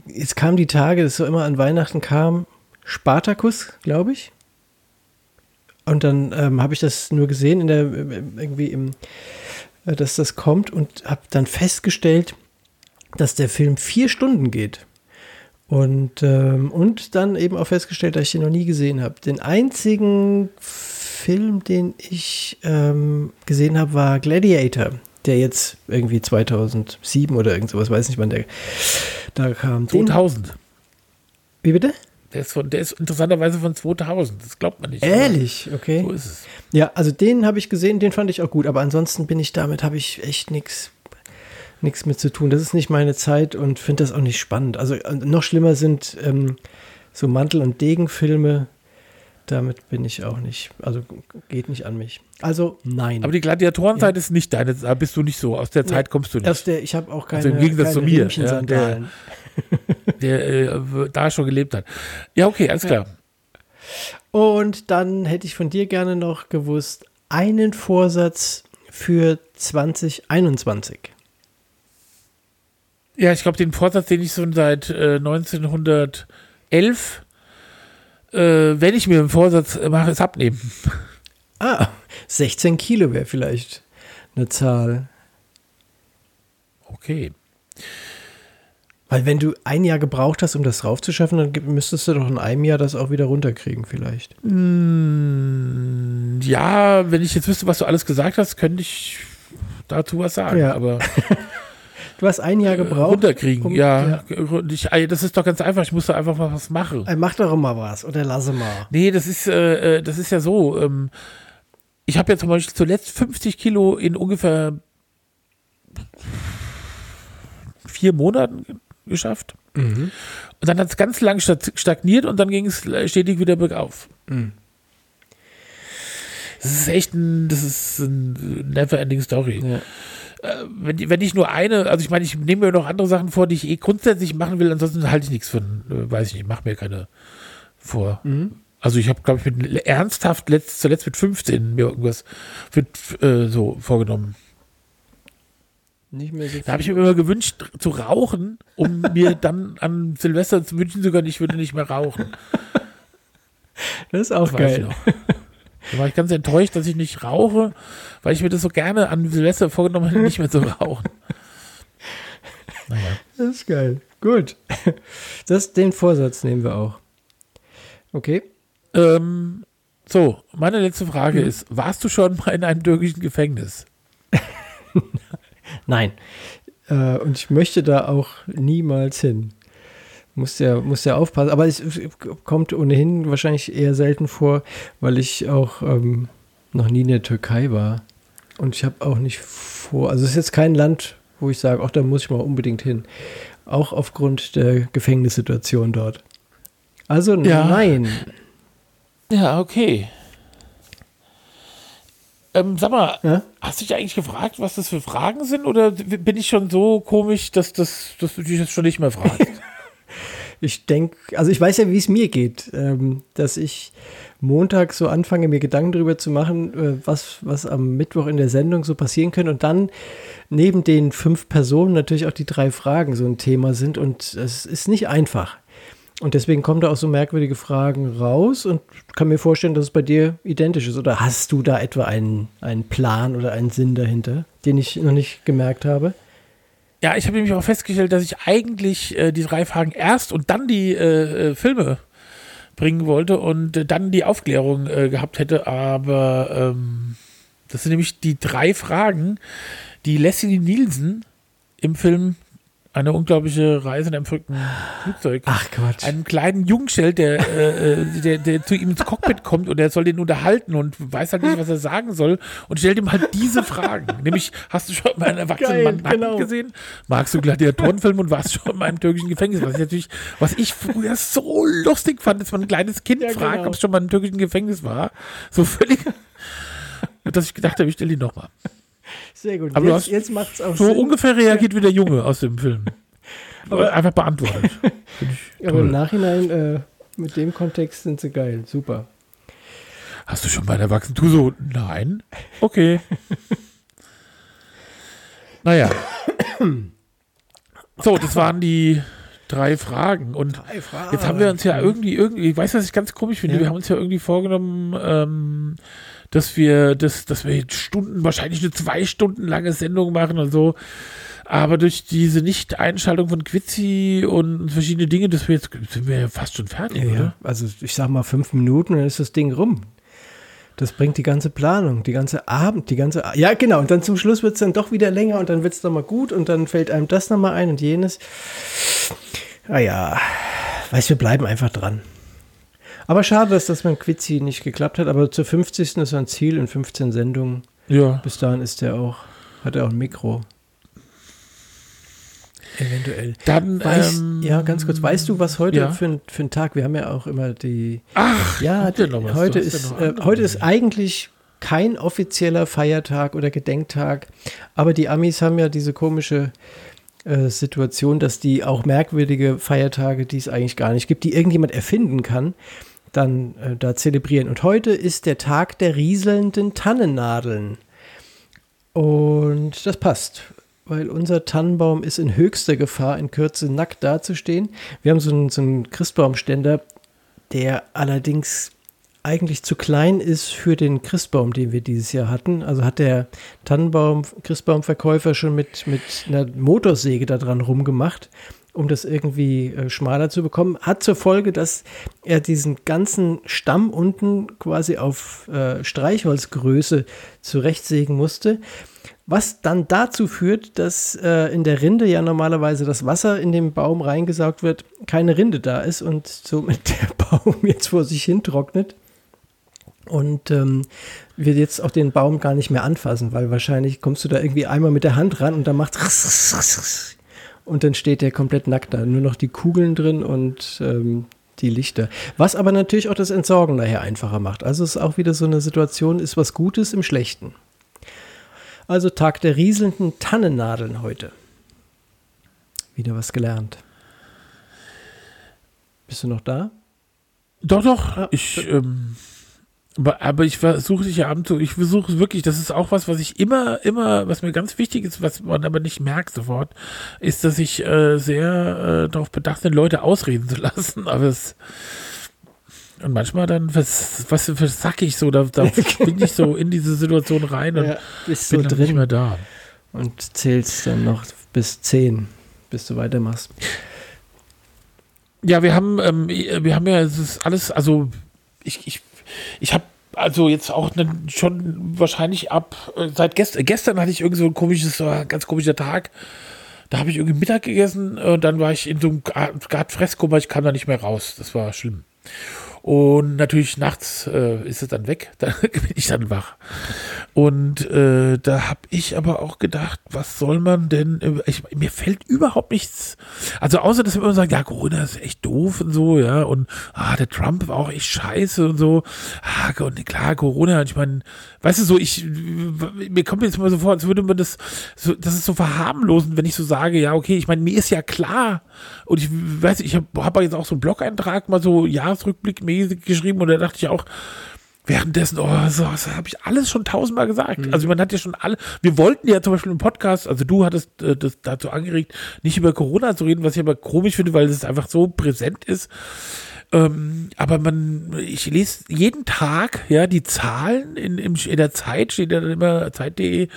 jetzt kamen die Tage, das so immer an Weihnachten kam, Spartacus, glaube ich. Und dann ähm, habe ich das nur gesehen in der irgendwie im, äh, dass das kommt und habe dann festgestellt, dass der Film vier Stunden geht. Und, ähm, und dann eben auch festgestellt, dass ich ihn noch nie gesehen habe. Den einzigen Film, den ich ähm, gesehen habe, war Gladiator, der jetzt irgendwie 2007 oder irgend sowas, weiß nicht wann der da kam. Den, 2000. wie bitte? Der ist, von, der ist interessanterweise von 2000. Das glaubt man nicht. Ehrlich, okay. So ist es. Ja, also den habe ich gesehen, den fand ich auch gut, aber ansonsten bin ich damit, habe ich echt nichts nichts mit zu tun. Das ist nicht meine Zeit und finde das auch nicht spannend. Also äh, noch schlimmer sind ähm, so Mantel- und Degenfilme. Damit bin ich auch nicht, also geht nicht an mich. Also nein. Aber die Gladiatorenzeit ist nicht deine, da bist du nicht so. Aus der Zeit kommst du nicht. Aus der, ich habe auch keine, Also im Gegensatz keine zu mir, Riemchensandalen. der äh, da schon gelebt hat. Ja, okay, alles klar. Und dann hätte ich von dir gerne noch gewusst, einen Vorsatz für 2021. Ja, ich glaube, den Vorsatz, den ich schon seit äh, 1911, äh, wenn ich mir einen Vorsatz mache, ist abnehmen. Ah, 16 Kilo wäre vielleicht eine Zahl. Okay. Weil wenn du ein Jahr gebraucht hast, um das raufzuschaffen, dann müsstest du doch in einem Jahr das auch wieder runterkriegen vielleicht. Mm, ja, wenn ich jetzt wüsste, was du alles gesagt hast, könnte ich dazu was sagen. Ja. Aber Du hast ein Jahr gebraucht. runterkriegen, um- ja. Ich, ey, das ist doch ganz einfach. Ich muss da einfach mal was machen. Ey, mach doch mal was oder lasse mal. Nee, das ist, äh, äh, das ist ja so. Ähm, ich habe ja zum Beispiel zuletzt 50 Kilo in ungefähr vier Monaten ge- geschafft. Und dann hat es ganz lang sta- stagniert und dann ging es stetig wieder bergauf. Das ist echt ein, das ist ein never-ending Story. Ja. Äh, wenn, wenn ich nur eine, also ich meine, ich nehme mir noch andere Sachen vor, die ich eh grundsätzlich machen will, ansonsten halte ich nichts von, äh, weiß ich nicht, mach mir keine vor. Also ich habe, glaube ich, mit, ernsthaft letzt, zuletzt mit 15 mir irgendwas für, äh, so vorgenommen. Nicht mehr so Da habe ich mir immer gewünscht, zu rauchen, um mir dann an Silvester zu wünschen können, ich würde nicht mehr rauchen. Das ist auch Das geil. Da war ich ganz enttäuscht, dass ich nicht rauche, weil ich mir das so gerne an Silvester vorgenommen hätte, nicht mehr zu rauchen. Naja. Das ist geil. Gut. Das, den Vorsatz nehmen wir auch. Okay. Ähm, so, meine letzte Mhm. Frage ist: Warst du schon mal in einem türkischen Gefängnis? Nein. Äh, und ich möchte da auch niemals hin. Muss ja, muss ja aufpassen. Aber es kommt ohnehin wahrscheinlich eher selten vor, weil ich auch ähm, noch nie in der Türkei war. Und ich habe auch nicht vor, also es ist jetzt kein Land, wo ich sage, ach, da muss ich mal unbedingt hin. Auch aufgrund der Gefängnissituation dort. Also Ja. nein. Ja, okay. Ähm, sag mal, Ja? hast du dich eigentlich gefragt, was das für Fragen sind? Oder bin ich schon so komisch, dass, das, dass du dich jetzt schon nicht mehr fragst? Ich denke, also ich weiß ja, wie es mir geht, ähm, dass ich Montag so anfange, mir Gedanken darüber zu machen, äh, was, was am Mittwoch in der Sendung so passieren könnte und dann neben den fünf Personen natürlich auch die drei Fragen so ein Thema sind und es ist nicht einfach. Und deswegen kommen da auch so merkwürdige Fragen raus und kann mir vorstellen, dass es bei dir identisch ist. Oder hast du da etwa einen, einen Plan oder einen Sinn dahinter, den ich noch nicht gemerkt habe? Ja, ich habe nämlich auch festgestellt, dass ich eigentlich äh, die drei Fragen erst und dann die äh, äh, Filme bringen wollte und äh, dann die Aufklärung äh, gehabt hätte. Aber ähm, das sind nämlich die drei Fragen, die Leslie Nielsen im Film Eine unglaubliche Reise in einem verrückten Flugzeug Ach Quatsch. einen kleinen Jungen stellt, der, äh, äh, der, der zu ihm ins Cockpit kommt und er soll den unterhalten und weiß halt nicht, was er sagen soll und stellt ihm halt diese Fragen. Nämlich, hast du schon mal einen erwachsenen Mann nackt genau. gesehen? Magst du Gladiatorenfilme und warst schon mal im türkischen Gefängnis? Was ich natürlich, was ich früher so lustig fand, dass man ein kleines Kind Ja, fragt, genau. ob es schon mal im türkischen Gefängnis war. So völlig, dass ich gedacht habe, ich stelle ihn nochmal. Sehr gut. Aber jetzt, jetzt macht es auch So Sinn. ungefähr reagiert wie der Junge aus dem Film. Aber- Einfach beantwortet. Aber im. Nachhinein, äh, mit dem Kontext sind sie geil. Super. Hast du schon mal einen Erwachsenen? Du so, nein. Okay. naja. So, das waren die drei Fragen. Und jetzt haben wir uns ja irgendwie, irgendwie, ich weiß, was ich ganz komisch finde, Ja. wir haben uns ja irgendwie vorgenommen, ähm, dass wir das, dass wir Stunden, wahrscheinlich eine zwei Stunden lange Sendung machen und so. Aber durch diese Nicht-Einschaltung von Quizzi und verschiedene Dinge, dass wir jetzt sind wir ja fast schon fertig, Ja, oder? Also ich sag mal fünf Minuten, dann ist das Ding rum. Das bringt die ganze Planung, die ganze Abend, die ganze. Ja, genau. Und dann zum Schluss wird es dann doch wieder länger und dann wird es doch mal gut und dann fällt einem das nochmal ein und jenes. Ah ja, weiß, wir bleiben einfach dran. Aber schade, dass das mit dem Quizzi nicht geklappt hat. Aber zur 50. ist ein Ziel in 15 Sendungen. Ja. Bis dahin ist der auch, hat er auch ein Mikro. Eventuell. Dann, Weiß, ähm, ja, ganz kurz. Weißt du, was heute ja. für, ein, für ein Tag? Wir haben ja auch immer die. Ach, Ja, noch was? heute ist noch äh, heute ist eigentlich kein offizieller Feiertag oder Gedenktag, aber die Amis haben ja diese komische äh, Situation, dass die auch merkwürdige Feiertage, die es eigentlich gar nicht gibt, die irgendjemand erfinden kann, dann äh, da zelebrieren. Und heute ist der Tag der rieselnden Tannennadeln. Und das passt, weil unser Tannenbaum ist in höchster Gefahr, in Kürze nackt dazustehen. Wir haben so einen, so einen Christbaumständer, der allerdings eigentlich zu klein ist für den Christbaum, den wir dieses Jahr hatten. Also hat der Tannenbaum, Christbaumverkäufer schon mit, mit einer Motorsäge da dran rumgemacht, um das irgendwie äh, schmaler zu bekommen. Hat zur Folge, dass er diesen ganzen Stamm unten quasi auf äh, Streichholzgröße zurechtsägen musste. Was dann dazu führt, dass äh, in der Rinde ja normalerweise das Wasser in den Baum reingesaugt wird, keine Rinde da ist und somit der Baum jetzt vor sich hin trocknet. Und ähm, wir jetzt auch den Baum gar nicht mehr anfassen, weil wahrscheinlich kommst du da irgendwie einmal mit der Hand ran und dann macht und dann steht der komplett nackt da. Nur noch die Kugeln drin und ähm, die Lichter. Was aber natürlich auch das Entsorgen nachher einfacher macht. Also es ist auch wieder so eine Situation, ist was Gutes im Schlechten. Also Tag der rieselnden Tannennadeln heute. Wieder was gelernt. Bist du noch da? Doch, doch. Ja. Ich, ähm, aber, aber ich versuche dich ja abends so, ich versuche wirklich, das ist auch was, was ich immer, immer, was mir ganz wichtig ist, was man aber nicht merkt sofort, ist, dass ich äh, sehr äh, darauf bedacht bin, Leute ausreden zu lassen. Aber es, Und manchmal dann, was, was, sag ich so, da, da bin ich so in diese Situation rein und Ja, bist bin so dann nicht drin mehr da. und zählst dann noch bis 10, bis du weitermachst. Ja, wir haben, ähm, wir haben ja, es ist alles, also ich, ich, ich habe also jetzt auch ne, schon wahrscheinlich ab äh, seit gestern, gestern hatte ich irgendwie so ein komisches, äh, ganz komischer Tag. Da habe ich irgendwie Mittag gegessen und dann war ich in so einem Grad Fresskummer, ich kam da nicht mehr raus. Das war schlimm. Und natürlich nachts äh, ist es dann weg, da bin ich dann wach. Und äh, da habe ich aber auch gedacht, was soll man denn, äh, ich, mir fällt überhaupt nichts, also außer, dass wir immer sagen, ja, Corona ist echt doof und so, ja, und ah, der Trump war auch echt scheiße und so, ah, und klar, Corona, ich meine, weißt du, so, ich, mir kommt jetzt mal so vor, als würde man das, so, das ist so verharmlosend, wenn ich so sage, ja, okay, ich meine, mir ist ja klar, und ich weiß, ich habe hab jetzt auch so einen Blog-Eintrag mal so Jahresrückblickmäßig geschrieben und da dachte ich auch, währenddessen, oh, so, das habe ich alles schon tausendmal gesagt. Also man hat ja schon alle, wir wollten ja zum Beispiel im Podcast, also du hattest äh, das dazu angeregt, nicht über Corona zu reden, was ich aber komisch finde, weil es einfach so präsent ist. Ähm, aber man, ich lese jeden Tag, ja, die Zahlen in, im, in der Zeit, steht ja dann immer Zeit.de,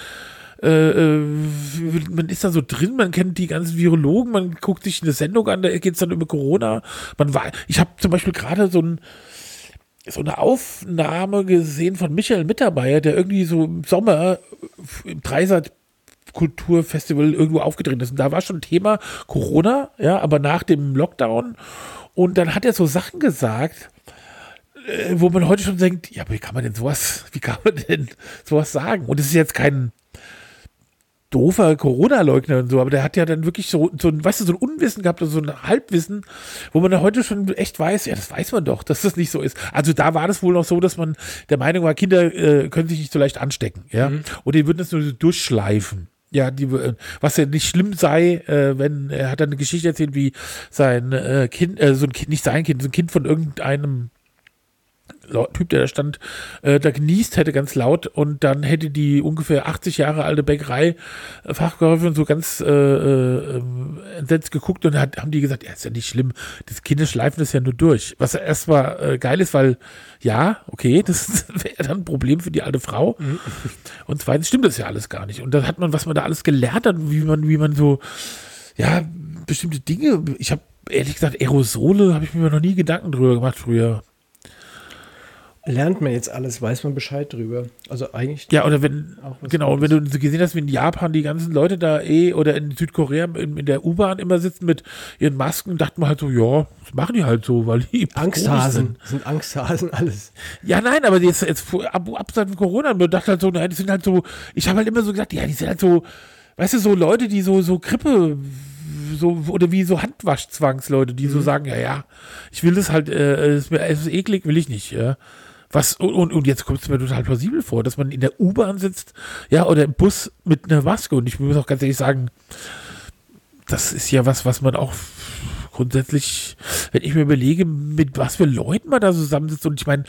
äh, äh, man ist da so drin, man kennt die ganzen Virologen, man guckt sich eine Sendung an, da geht es dann über Corona. Man war, ich habe zum Beispiel gerade so ein so eine Aufnahme gesehen von Michael Mittermeier, der irgendwie so im Sommer im Dreisat Kulturfestival irgendwo aufgetreten ist. Und da war schon Thema Corona, ja, aber nach dem Lockdown. Und dann hat er so Sachen gesagt, äh, wo man heute schon denkt, ja, wie kann man denn sowas, wie kann man denn sowas sagen? Und es ist jetzt kein doofer Corona-Leugner und so, aber der hat ja dann wirklich so, so ein, weißt du, so ein Unwissen gehabt, so ein Halbwissen, wo man da heute schon echt weiß, ja, das weiß man doch, dass das nicht so ist. Also da war das wohl noch so, dass man der Meinung war, Kinder äh, können sich nicht so leicht anstecken, ja, und die würden das nur so durchschleifen. Ja, die, äh, was ja nicht schlimm sei, äh, wenn er hat dann eine Geschichte erzählt, wie sein äh, Kind, äh, so ein Kind, nicht sein Kind, so ein Kind von irgendeinem Typ, der da stand, äh, da genießt hätte ganz laut und dann hätte die ungefähr 80 Jahre alte Bäckerei äh, Fachgeholfen so ganz äh, äh, ähm, entsetzt geguckt und hat, haben die gesagt, ja, ist ja nicht schlimm, das Kinder schleifen das ja nur durch. Was erstmal äh, geil ist, weil ja, okay, das wäre dann ein Problem für die alte Frau. Und zweitens stimmt das ja alles gar nicht. Und dann hat man, was man da alles gelernt hat, wie man, wie man so, ja, bestimmte Dinge, ich habe ehrlich gesagt, Aerosole habe ich mir noch nie Gedanken drüber gemacht früher. Lernt man jetzt alles, weiß man Bescheid drüber. Also eigentlich. Ja, oder wenn, genau, wenn du gesehen hast, wie in Japan die ganzen Leute da eh oder in Südkorea in, in der U-Bahn immer sitzen mit ihren Masken, dachte man halt so, ja, das machen die halt so, weil die Angsthasen. sind. Sind Angsthasen, alles. Ja, nein, aber jetzt, jetzt ab, abseits von Corona, man dachte halt so, nein, die sind halt so, ich habe halt immer so gesagt, ja, die sind halt so, weißt du, so Leute, die so, so Grippe, so, oder wie so Handwaschzwangsleute, die so sagen, ja, ja, ich will das halt, äh, es ist mir ist eklig, will ich nicht, ja. Was, und, und, jetzt kommt es mir total plausibel vor, dass man in der U-Bahn sitzt, ja, oder im Bus mit einer Maske. Und ich muss auch ganz ehrlich sagen, das ist ja was, was man auch grundsätzlich, wenn ich mir überlege, mit was für Leuten man da zusammensitzt. Und ich meine,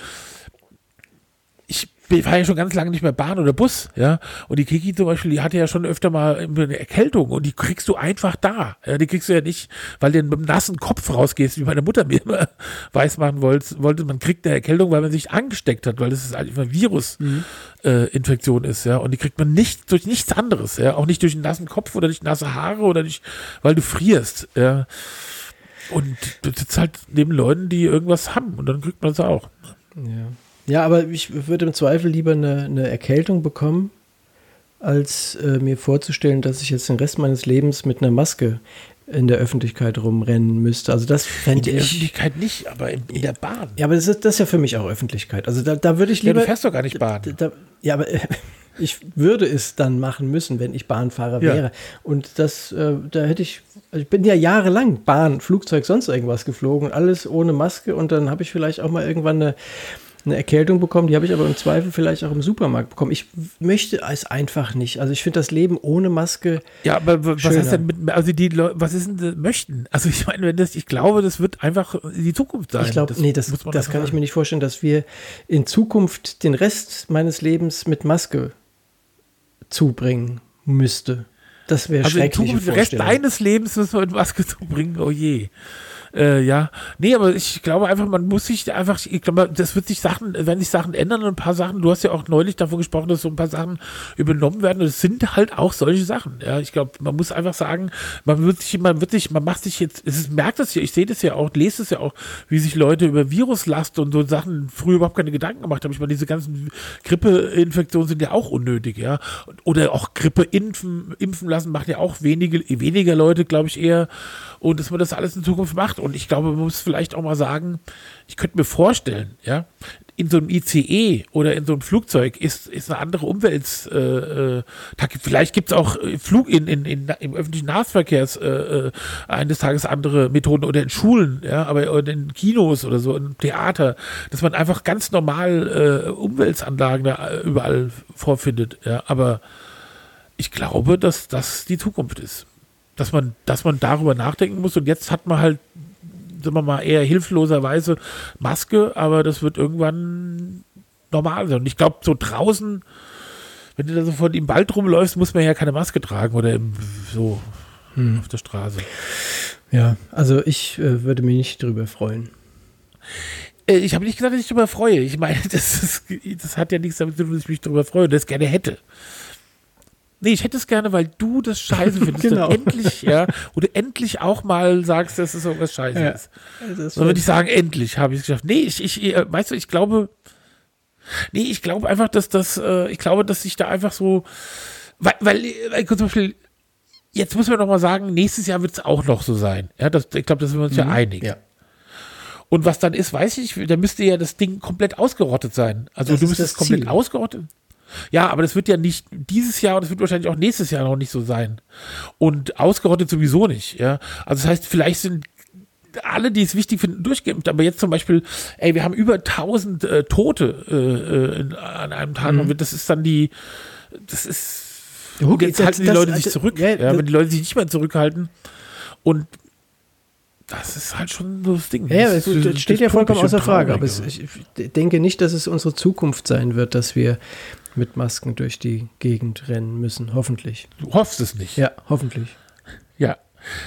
ich war ja schon ganz lange nicht mehr Bahn oder Bus, ja. Und die Kiki zum Beispiel, die hatte ja schon öfter mal eine Erkältung und die kriegst du einfach da. Ja, die kriegst du ja nicht, weil du mit dem nassen Kopf rausgehst, wie meine Mutter mir immer weiß machen wollte, man kriegt eine Erkältung, weil man sich angesteckt hat, weil das ist einfach eine Virusinfektion äh, Infektion ist, ja. Und die kriegt man nicht durch nichts anderes, ja. Auch nicht durch einen nassen Kopf oder durch nasse Haare oder durch, weil du frierst, ja. Und du sitzt halt neben Leuten, die irgendwas haben und dann kriegt man es auch. Ja. Ja, aber ich würde im Zweifel lieber eine, eine Erkältung bekommen, als äh, mir vorzustellen, dass ich jetzt den Rest meines Lebens mit einer Maske in der Öffentlichkeit rumrennen müsste. Also das In fände der ich. Öffentlichkeit nicht, aber in, in der Bahn. Ja, aber das ist, das ist ja für mich auch Öffentlichkeit. Also da, da würde ich Ja, lieber. du fährst doch gar nicht Bahn. Da, ja, aber ich würde es dann machen müssen, wenn ich Bahnfahrer Ja. wäre. Und das, äh, da hätte ich, also ich bin ja jahrelang Bahn, Flugzeug, sonst irgendwas geflogen, alles ohne Maske. Und dann habe ich vielleicht auch mal irgendwann eine, eine Erkältung bekommen. Die habe ich aber im Zweifel vielleicht auch im Supermarkt bekommen. Ich möchte es einfach nicht. Also ich finde das Leben ohne Maske. Ja, aber was Schöner. heißt denn mit, also die Leute, was ist denn, das möchten? Also ich meine, wenn das, ich glaube, das wird einfach die Zukunft sein. Ich glaube, nee, das, das kann ich mir nicht vorstellen, dass wir in Zukunft den Rest meines Lebens mit Maske zubringen müsste. Das wäre Also Zukunft, den Rest deines Lebens müssen wir in Maske zubringen, oh je. Äh, ja, nee, aber ich glaube einfach, man muss sich einfach, ich glaube, das wird sich Sachen, wenn sich Sachen ändern und ein paar Sachen, du hast ja auch neulich davon gesprochen, dass so ein paar Sachen übernommen werden und es sind halt auch solche Sachen. Ja, ich glaube, man muss einfach sagen, man wird sich, man wird sich, man macht sich jetzt, es ist, merkt das ja, ich sehe das ja auch, lese es ja auch, wie sich Leute über Viruslast und so Sachen früher überhaupt keine Gedanken gemacht haben. Ich meine, diese ganzen Grippeinfektionen sind ja auch unnötig, ja. Oder auch Grippe impfen, impfen lassen macht ja auch wenige, weniger Leute, glaube ich, eher. Und dass man das alles in Zukunft macht. Und ich glaube, man muss vielleicht auch mal sagen, ich könnte mir vorstellen, ja, in so einem ICE oder in so einem Flugzeug ist, ist eine andere Umwelt. Äh, äh, vielleicht gibt es auch Flug in, in, in, im öffentlichen Nahverkehrs äh, äh, eines Tages andere Methoden oder in Schulen, ja, aber in Kinos oder so, im Theater, dass man einfach ganz normal äh, Umweltanlagen da äh, überall vorfindet. Ja, aber ich glaube, dass das die Zukunft ist. Dass man, dass man darüber nachdenken muss und jetzt hat man halt sagen wir mal, eher hilfloserweise Maske, aber das wird irgendwann normal sein. Und ich glaube, so draußen, wenn du da so von im Wald rumläufst, muss man ja keine Maske tragen oder im, so hm. auf der Straße. Ja, also ich äh, würde mich nicht drüber freuen. Äh, ich habe nicht gesagt, dass ich darüber freue. Ich meine, das, ist, das hat ja nichts damit zu tun, dass ich mich darüber freue und das gerne hätte. Nee, ich hätte es gerne, weil du das scheiße findest. genau. Und endlich, ja, oder endlich auch mal sagst, dass es irgendwas scheiße ja. ist. Also Dann würde ich sagen, endlich habe ich es geschafft. Nee, ich, ich, äh, weißt du, ich glaube, nee, ich glaube einfach, dass das, äh, ich glaube, dass ich da einfach so, weil, weil, weil zum Beispiel, jetzt muss man noch mal sagen, nächstes Jahr wird es auch noch so sein. Ja, das, ich glaube, da sind wir uns mhm. ja einig. Ja. Und was dann ist, weiß ich, da müsste ja das Ding komplett ausgerottet sein. Also das du müsstest komplett Ziel. ausgerottet. Ja, aber das wird ja nicht dieses Jahr und das wird wahrscheinlich auch nächstes Jahr noch nicht so sein. Und ausgerottet sowieso nicht, ja. Also das heißt, vielleicht sind alle, die es wichtig finden, durchgeimpft. Aber jetzt zum Beispiel, ey, wir haben über 1000 äh, Tote äh, äh, in, an einem Tag. Mhm. Und das ist dann die, das ist, okay, jetzt halten die das, Leute sich also, zurück. Ja, ja, wenn die Leute sich nicht mehr zurückhalten. Und das ist halt schon so das Ding. Ja, das, das steht ja vollkommen außer Frage. Aber es, ich denke nicht, dass es unsere Zukunft sein wird, dass wir mit Masken durch die Gegend rennen müssen. Hoffentlich. Du hoffst es nicht. Ja, hoffentlich. Ja.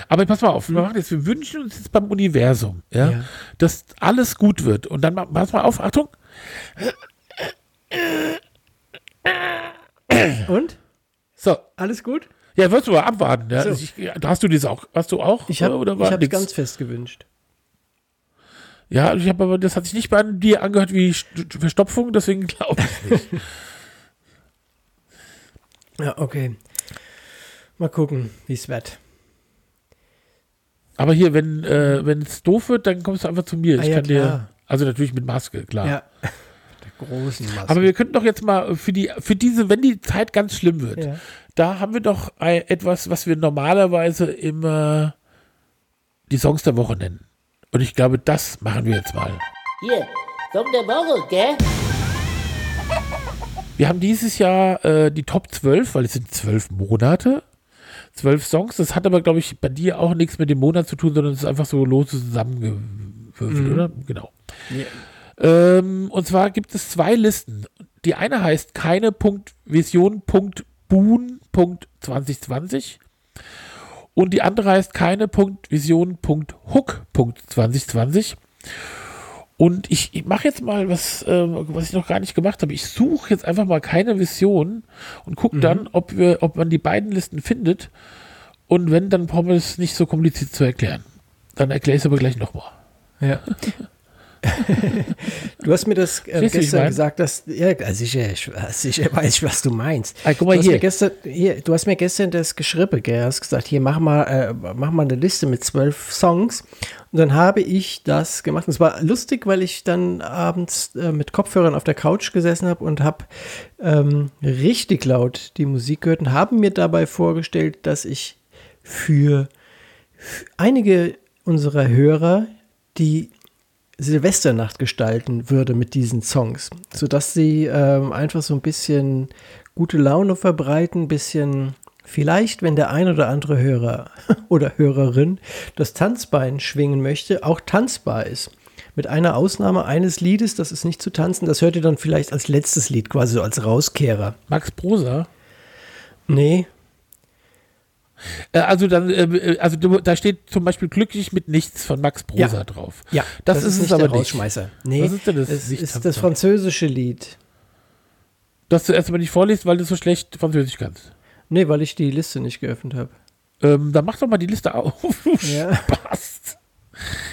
Aber pass mal auf, wir, hm? machen jetzt, wir wünschen uns jetzt beim Universum, ja, ja. dass alles gut wird. Und dann pass mal auf, Achtung. Und? So. Alles gut? Ja, wirst du mal abwarten. Ja? So. Ich, hast du das auch? Hast du auch? Ich habe es ganz fest gewünscht. Ja, ich habe aber, das hat sich nicht bei dir angehört wie Verstopfung, deswegen glaube ich nicht. Ja, okay. Mal gucken, wie es wird. Aber hier, wenn äh, es doof wird, dann kommst du einfach zu mir. Ah, ich ja, kann klar. dir, also natürlich mit Maske, klar. Ja. Der großen Maske. Aber wir könnten doch jetzt mal für die, für diese, wenn die Zeit ganz schlimm wird, ja. da haben wir doch ein, etwas, was wir normalerweise immer die Songs der Woche nennen. Und ich glaube, das machen wir jetzt mal. Hier, Song der Woche, gell? Wir haben dieses Jahr äh, die Top 12, weil es sind zwölf Monate, zwölf Songs. Das hat aber, glaube ich, bei dir auch nichts mit dem Monat zu tun, sondern es ist einfach so lose zusammengewürfelt, mhm. oder? Genau. Yeah. Ähm, und zwar gibt es zwei Listen. Die eine heißt keine.vision.boon.2020 und die andere heißt keine.vision.hook.2020. Und ich, ich mache jetzt mal was, äh, was ich noch gar nicht gemacht habe. Ich suche jetzt einfach mal keine Vision und gucke mhm. dann, ob, wir, ob man die beiden Listen findet. Und wenn, dann brauchen wir es nicht so kompliziert zu erklären. Dann erkläre ich es aber gleich nochmal. Ja. du hast mir das äh, gestern gesagt, dass ja, sicher, sicher weiß ich, was du meinst. Ah, guck mal du hier. Hast gestern, hier. Du hast mir gestern das geschrieben, gell? hast gesagt, hier mach mal, äh, mach mal eine Liste mit zwölf Songs. Und dann habe ich das gemacht. Und es war lustig, weil ich dann abends äh, mit Kopfhörern auf der Couch gesessen habe und habe ähm, richtig laut die Musik gehört und habe mir dabei vorgestellt, dass ich für, für einige unserer Hörer die Silvesternacht gestalten würde mit diesen Songs, sodass sie ähm, einfach so ein bisschen gute Laune verbreiten, ein bisschen vielleicht, wenn der ein oder andere Hörer oder Hörerin das Tanzbein schwingen möchte, auch tanzbar ist. Mit einer Ausnahme eines Liedes, das ist nicht zu tanzen, das hört ihr dann vielleicht als letztes Lied, quasi so als Rauskehrer. Max Prosa? Nee. Äh, also dann, äh, also du, da steht zum Beispiel glücklich mit nichts von Max Prosa Ja. drauf. Ja, Das ist es nicht aber nicht. Nee, Was ist denn das? es ist das französische Lied. Dass du erst mal nicht vorliest, weil du so schlecht Französisch kannst. Nee, weil ich die Liste nicht geöffnet habe. Ähm, dann mach doch mal die Liste auf. Du Ja. Spaß.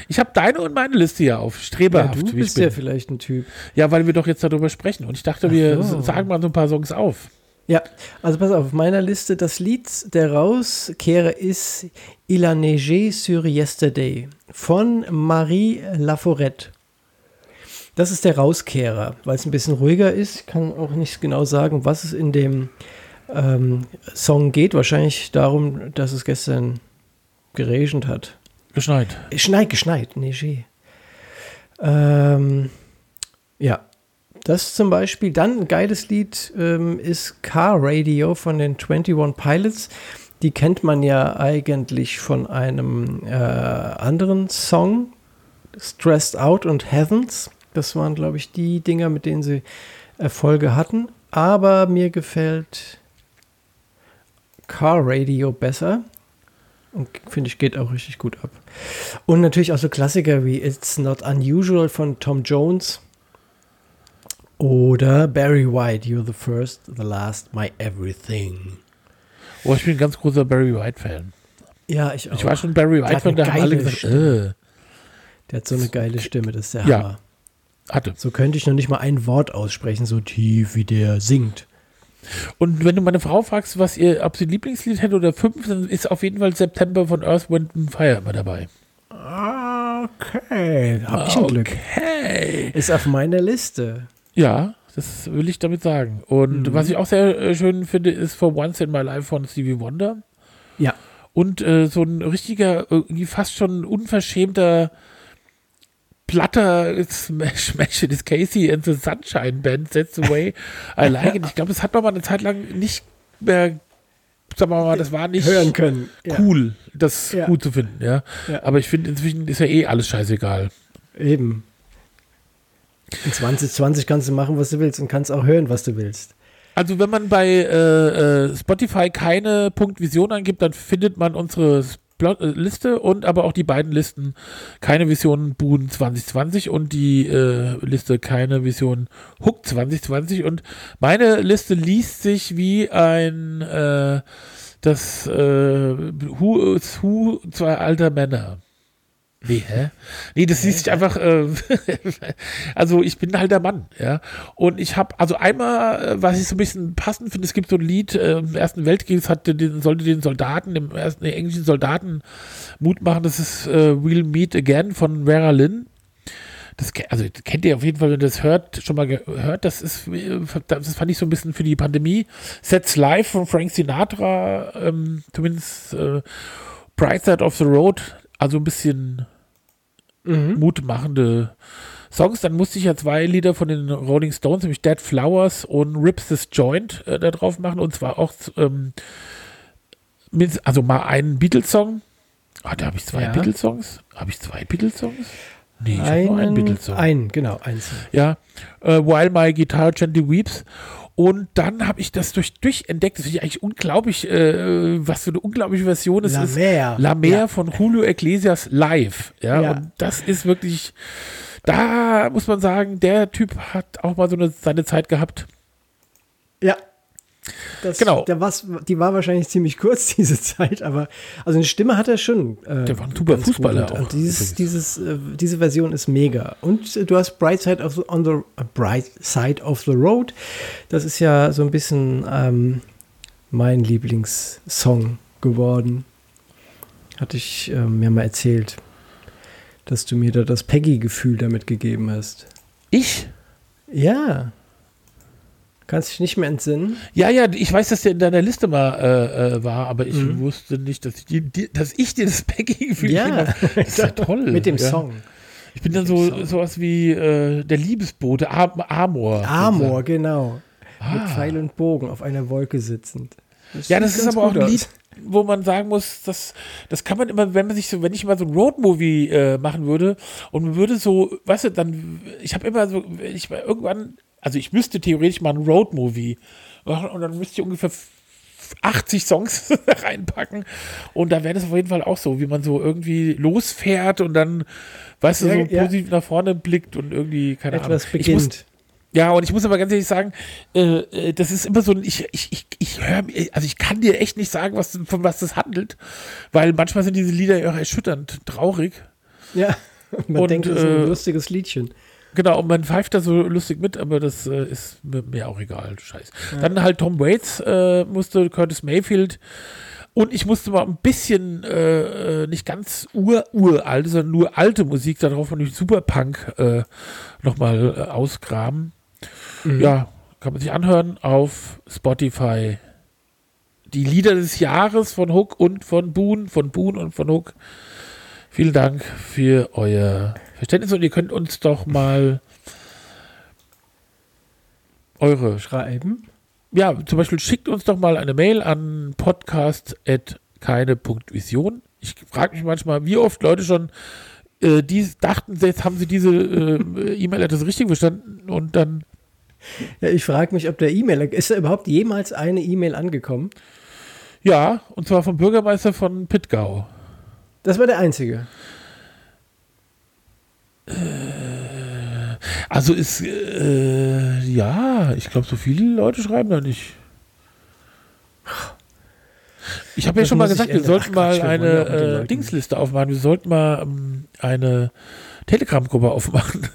Ich habe deine und meine Liste hier auf. Ja, Streberhaft, du wie ich bist ja vielleicht ein Typ. Ja, weil wir doch jetzt darüber sprechen. Und ich dachte, wir so. sagen mal so ein paar Songs auf. Ja, also pass auf, auf meiner Liste das Lied der Rauskehrer ist Il a neigé sur yesterday von Marie Laforette. Das ist der Rauskehrer, weil es ein bisschen ruhiger ist. Ich kann auch nicht genau sagen, was es in dem ähm, Song geht. Wahrscheinlich darum, dass es gestern geregnet hat. Geschneit. Schneit, geschneit, neigé. Ähm, ja, das zum Beispiel. Dann ein geiles Lied ähm, ist Car Radio von den 21 Pilots. Die kennt man ja eigentlich von einem äh, anderen Song, Stressed Out und Heavens. Das waren, glaube ich, die Dinger, mit denen sie Erfolge hatten. Aber mir gefällt Car Radio besser. Und finde ich, geht auch richtig gut ab. Und natürlich auch so Klassiker wie It's Not Unusual von Tom Jones. Oder Barry White, You're the First, the Last, My Everything. Oh, ich bin ein ganz großer Barry White-Fan. Ja, ich auch. Ich war schon Barry Der hat White-Fan, da haben alle gesagt, Stimme. äh, Der hat so eine geile Stimme, das ist der Ja. Hammer. hatte. So könnte ich noch nicht mal ein Wort aussprechen, so tief wie der singt. Und wenn du meine Frau fragst, was ihr, ob sie ein Lieblingslied hätte oder fünf, dann ist auf jeden Fall September von Earth, Wind and Fire immer dabei. Okay, hab ich ein Glück. Okay. Ist auf meiner Liste. Ja, das will ich damit sagen. Und Mhm. was ich auch sehr äh, schön finde, ist For Once in My Life von Stevie Wonder. Ja. Und äh, so ein richtiger, irgendwie fast schon unverschämter platter Smash, Smash It is Casey and the Sunshine Band, That's the way I like it. Ich glaube, das hat man mal eine Zeit lang nicht mehr, sagen wir mal, das war nicht Hören können. Ja, cool, das Ja. gut zu finden, ja. Ja. Aber ich finde, inzwischen ist ja eh alles scheißegal. eben. In 2020 kannst du machen, was du willst und kannst auch hören, was du willst. Also wenn man bei äh, äh, Spotify keine Punkt Vision angibt, dann findet man unsere äh, Liste und aber auch die beiden Listen keine Vision Boon 2020 und die äh, Liste keine Vision Hook 2020 und meine Liste liest sich wie ein äh, das äh, Who is Who zwei alter Männer. Nee, hä? Nee, das liest sich einfach, äh, also ich bin halt der Mann, ja. Und ich habe, also einmal, äh, was ich so ein bisschen passend finde, es gibt so ein Lied äh, im Ersten Weltkrieg, das hatte den, sollte den Soldaten, dem ersten den englischen Soldaten Mut machen, das ist äh, We'll Meet Again von Vera Lynn. Das, also das kennt ihr auf jeden Fall, wenn ihr das hört, schon mal gehört. Das ist, äh, das fand ich so ein bisschen für die Pandemie. Sets Live von Frank Sinatra, ähm, zumindest äh, Bright Side of the Road, also ein bisschen mutmachende Songs. Dann musste ich ja zwei Lieder von den Rolling Stones, nämlich Dead Flowers und Rips This Joint äh, da drauf machen. Und zwar auch, ähm, mit, also mal einen Beatles-Song. Ah, da habe ich zwei Ja. Beatles-Songs. Habe ich zwei Beatles-Songs? Nee, ich habe nur einen Einen, Beatles-Song. ein, genau, eins. Ja, äh, While My Guitar Gently Weeps. Und dann habe ich das durch, durch entdeckt. Das finde ich eigentlich unglaublich, äh, was für eine unglaubliche Version es La ist. Mer. La Mer Ja. von Julio Iglesias live. Ja, Ja. und das ist wirklich, da muss man sagen, der Typ hat auch mal so eine, seine Zeit gehabt. Ja. Das, Genau. Der die war wahrscheinlich ziemlich kurz, diese Zeit, aber also eine Stimme hat er schon. Äh, Der war ein super. Fußballer auch, Und dieses, übrigens. dieses, äh, diese Version ist mega. Und äh, du hast Bright Side of the, on the äh, Bright Side of the Road. Das ist ja so ein bisschen ähm, mein Lieblingssong geworden. Hatte ich äh, mir mal erzählt, dass du mir da das Peggy-Gefühl damit gegeben hast. Ich? Ja. Kannst dich nicht mehr entsinnen? Ja, ja, ich weiß, dass der in deiner Liste mal äh, äh, war, aber ich Mhm. wusste nicht, dass ich, die, die, dass ich dir das Peggy-Gefühl Ja. gegeben habe. Das ist ja toll. Mit dem ja. Song. Ich bin dann so sowas wie äh, der Liebesbote, Am Amor. Amor, genau. Mit Ah. Pfeil und Bogen auf einer Wolke sitzend. Ja, sieht das ist aber auch ein. Lied, wo man sagen muss, das, das kann man immer, wenn man sich so, wenn ich mal so ein Roadmovie äh, machen würde und man würde so, weißt du, dann, ich habe immer so, wenn ich mal irgendwann, also ich müsste theoretisch mal ein Roadmovie machen und dann müsste ich ungefähr 80 Songs reinpacken. Und da wäre das auf jeden Fall auch so, wie man so irgendwie losfährt und dann, weißt du, Ja, so ja. positiv nach vorne blickt und irgendwie, keine Etwas Ahnung. Ich muss, beginnt. ja, und ich muss aber ganz ehrlich sagen, äh, äh, das ist immer so ein, ich, ich, ich, ich höre, also ich kann dir echt nicht sagen, was, von was das handelt, weil manchmal sind diese Lieder ja auch erschütternd traurig. Ja, man Und, denkt, das ist ein äh, lustiges Liedchen. Genau, und man pfeift da so lustig mit, aber das äh, ist mir, auch egal, scheiß. Dann halt Tom Waits äh, musste, Curtis Mayfield und ich musste mal ein bisschen, äh, äh, nicht ganz ur-uralt, sondern nur alte Musik darauf von Superpunk äh, nochmal äh, ausgraben. Ja, kann man sich anhören auf Spotify. Die Lieder des Jahres von Hook und von Boone, von Boone und von Hook. Vielen Dank für euer Verständnis und ihr könnt uns doch mal eure, Schreiben. ja, zum Beispiel schickt uns doch mal eine Mail an podcast.keine.vision. Ich frage mich manchmal, wie oft Leute schon äh, die dachten, jetzt haben sie diese äh, E-Mail-Adresse richtig verstanden und dann, Ja, ich frage mich, ob der E-Mail, ist da überhaupt jemals eine E-Mail angekommen? ja, und zwar vom Bürgermeister von Pittgau. Das war der einzige. Also ist, äh, ja, ich glaube, so viele Leute schreiben da nicht. Ich habe ja schon mal gesagt, wir sollten Ach mal ja eine äh, Dingsliste aufmachen. Wir sollten mal ähm, eine Telegram-Gruppe aufmachen.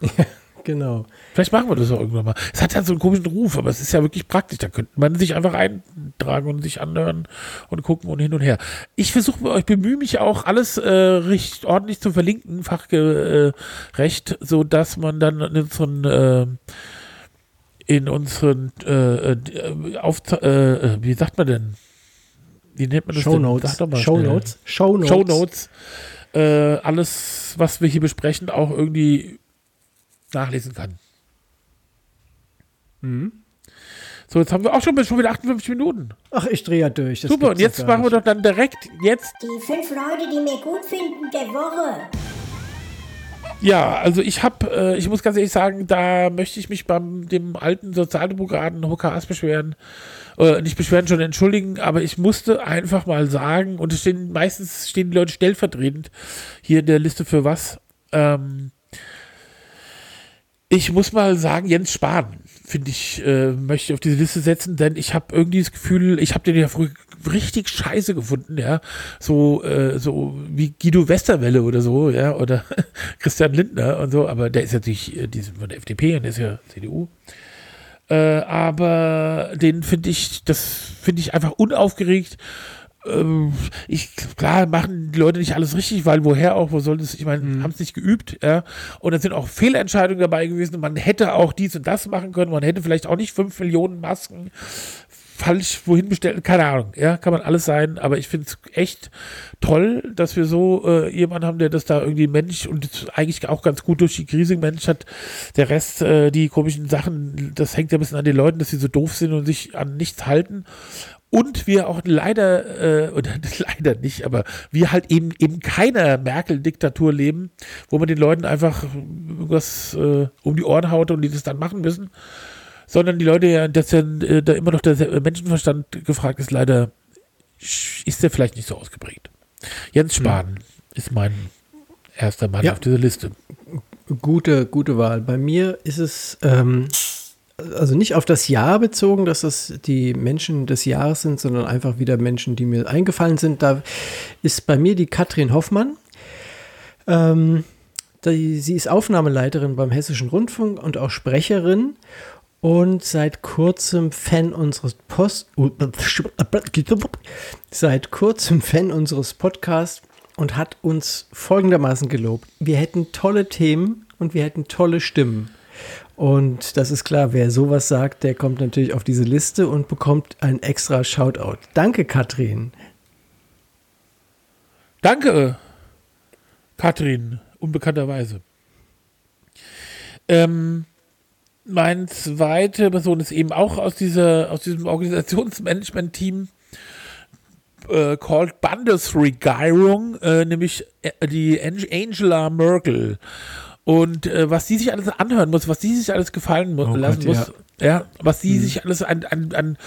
Genau. Vielleicht machen wir das auch irgendwann mal. Es hat ja so einen komischen Ruf, aber es ist ja wirklich praktisch. Da könnte man sich einfach eintragen und sich anhören und gucken und hin und her. Ich versuche, ich bemühe mich auch, alles äh, recht ordentlich zu verlinken, fachgerecht, so dass man dann in unseren äh, in unseren äh, äh, auf, äh, äh, wie sagt man denn? Wie nennt man das. Show Notes. Show Notes, äh, alles, was wir hier besprechen, auch irgendwie nachlesen kann. Mhm. So, jetzt haben wir auch schon, schon wieder 58 Minuten. Ach, ich drehe ja durch. Das Super, und jetzt machen wir doch dann direkt jetzt. Die fünf Leute, die mir gut finden der Woche. Ja, also ich habe, äh, ich muss ganz ehrlich sagen, da möchte ich mich beim dem alten Sozialdemokraten Hooker Haas beschweren. Äh, nicht beschweren, schon entschuldigen, aber ich musste einfach mal sagen, und es stehen, meistens stehen die Leute stellvertretend hier in der Liste für was. Ähm, ich muss mal sagen, Jens Spahn, finde ich, äh, möchte ich auf diese Liste setzen, denn ich habe irgendwie das Gefühl, ich habe den ja früher richtig scheiße gefunden, ja. So, äh, so wie Guido Westerwelle oder so, ja, oder Christian Lindner und so, aber der ist natürlich äh, die sind von der FDP und der ist ja CDU. Äh, aber den finde ich, das finde ich einfach unaufgeregt. Ähm, ich, klar, machen die Leute nicht alles richtig, weil woher auch, wo soll das, ich meine, haben es nicht geübt, ja. Und da sind auch Fehlentscheidungen dabei gewesen. Man hätte auch dies und das machen können. Man hätte vielleicht auch nicht fünf Millionen Masken falsch wohin bestellen, keine Ahnung, ja, kann man alles sein, aber ich finde es echt toll, dass wir so äh, jemanden haben, der das da irgendwie Mensch und eigentlich auch ganz gut durch die Krise Mensch hat. Der Rest, äh, die komischen Sachen, das hängt ja ein bisschen an den Leuten, dass sie so doof sind und sich an nichts halten. Und wir auch leider, äh, oder leider nicht, aber wir halt eben eben keiner Merkel-Diktatur leben, wo man den Leuten einfach irgendwas äh, um die Ohren haut und die das dann machen müssen sondern die Leute ja, dass ja äh, da immer noch der Menschenverstand gefragt ist, leider ist der vielleicht nicht so ausgeprägt. Jens Spahn ist mein erster Mann Ja. auf dieser Liste. Gute, gute Wahl. Bei mir ist es ähm, also nicht auf das Jahr bezogen, dass das die Menschen des Jahres sind, sondern einfach wieder Menschen, die mir eingefallen sind. Da ist bei mir die Katrin Hoffmann. Ähm, die, sie ist Aufnahmeleiterin beim Hessischen Rundfunk und auch Sprecherin und seit kurzem Fan unseres Post seit kurzem Fan unseres Podcasts und hat uns folgendermaßen gelobt. Wir hätten tolle Themen und wir hätten tolle Stimmen. Und das ist klar, wer sowas sagt, der kommt natürlich auf diese Liste und bekommt ein extra Shoutout. Danke, Katrin. Danke, Katrin, unbekannterweise. Ähm, mein zweite Person ist eben auch aus, dieser, aus diesem Organisationsmanagement-Team äh, called Bundesregierung, äh, nämlich äh, die Ang- Angela Merkel. Und äh, was die sich alles anhören muss, was die sich alles gefallen mu Oh lassen Gott, muss, ja. was die sich alles an, an, an